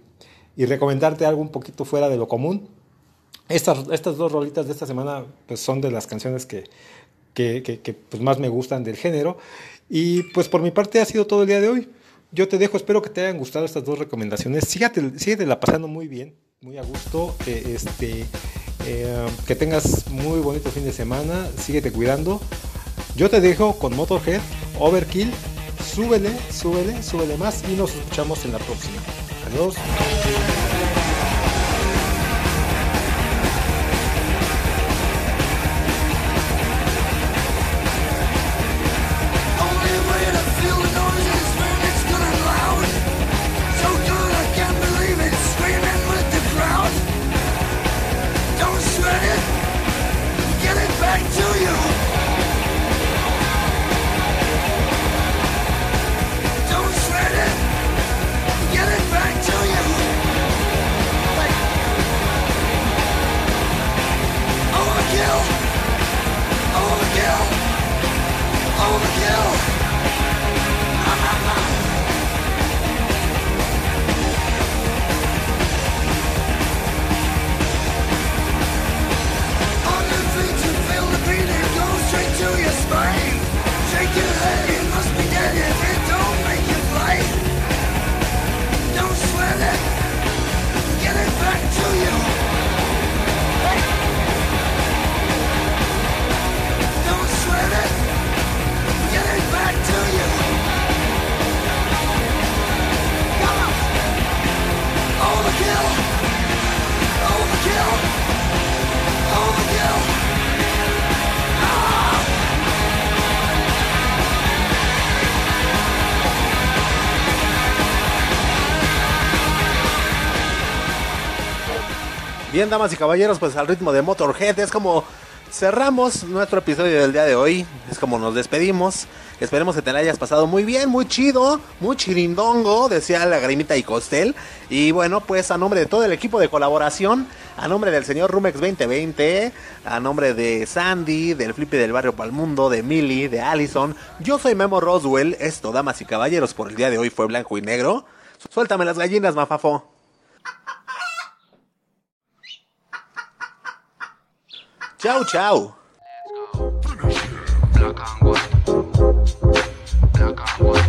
y recomendarte algo un poquito fuera de lo común. Estas, estas dos rolitas de esta semana pues son de las canciones que, que, pues más me gustan del género. Y pues por mi parte ha sido todo el día de hoy. Yo te dejo, espero que te hayan gustado estas dos recomendaciones. Sígate, síguete la pasando muy bien, muy a gusto. eh, este, eh, que tengas muy bonito fin de semana. Síguete cuidando. Yo te dejo con Motorhead, Overkill. Súbele, súbele, súbele más y nos escuchamos en la próxima. Adiós. Bien, damas y caballeros, pues al ritmo de Motorhead es como cerramos nuestro episodio del día de hoy. Es como nos despedimos. Esperemos que te la hayas pasado muy bien, muy chido, muy chirindongo, decía la Grimita y Costel. Y bueno, pues a nombre de todo el equipo de colaboración, a nombre del señor Rumex 2020, a nombre de Sandy, del Flippy del Barrio Palmundo, de Millie, de Allison, yo soy Memo Roswell. Esto, damas y caballeros, por el día de hoy fue blanco y negro. Suéltame las gallinas, mafafo. Tchau, tchau. Black and white. Black and white.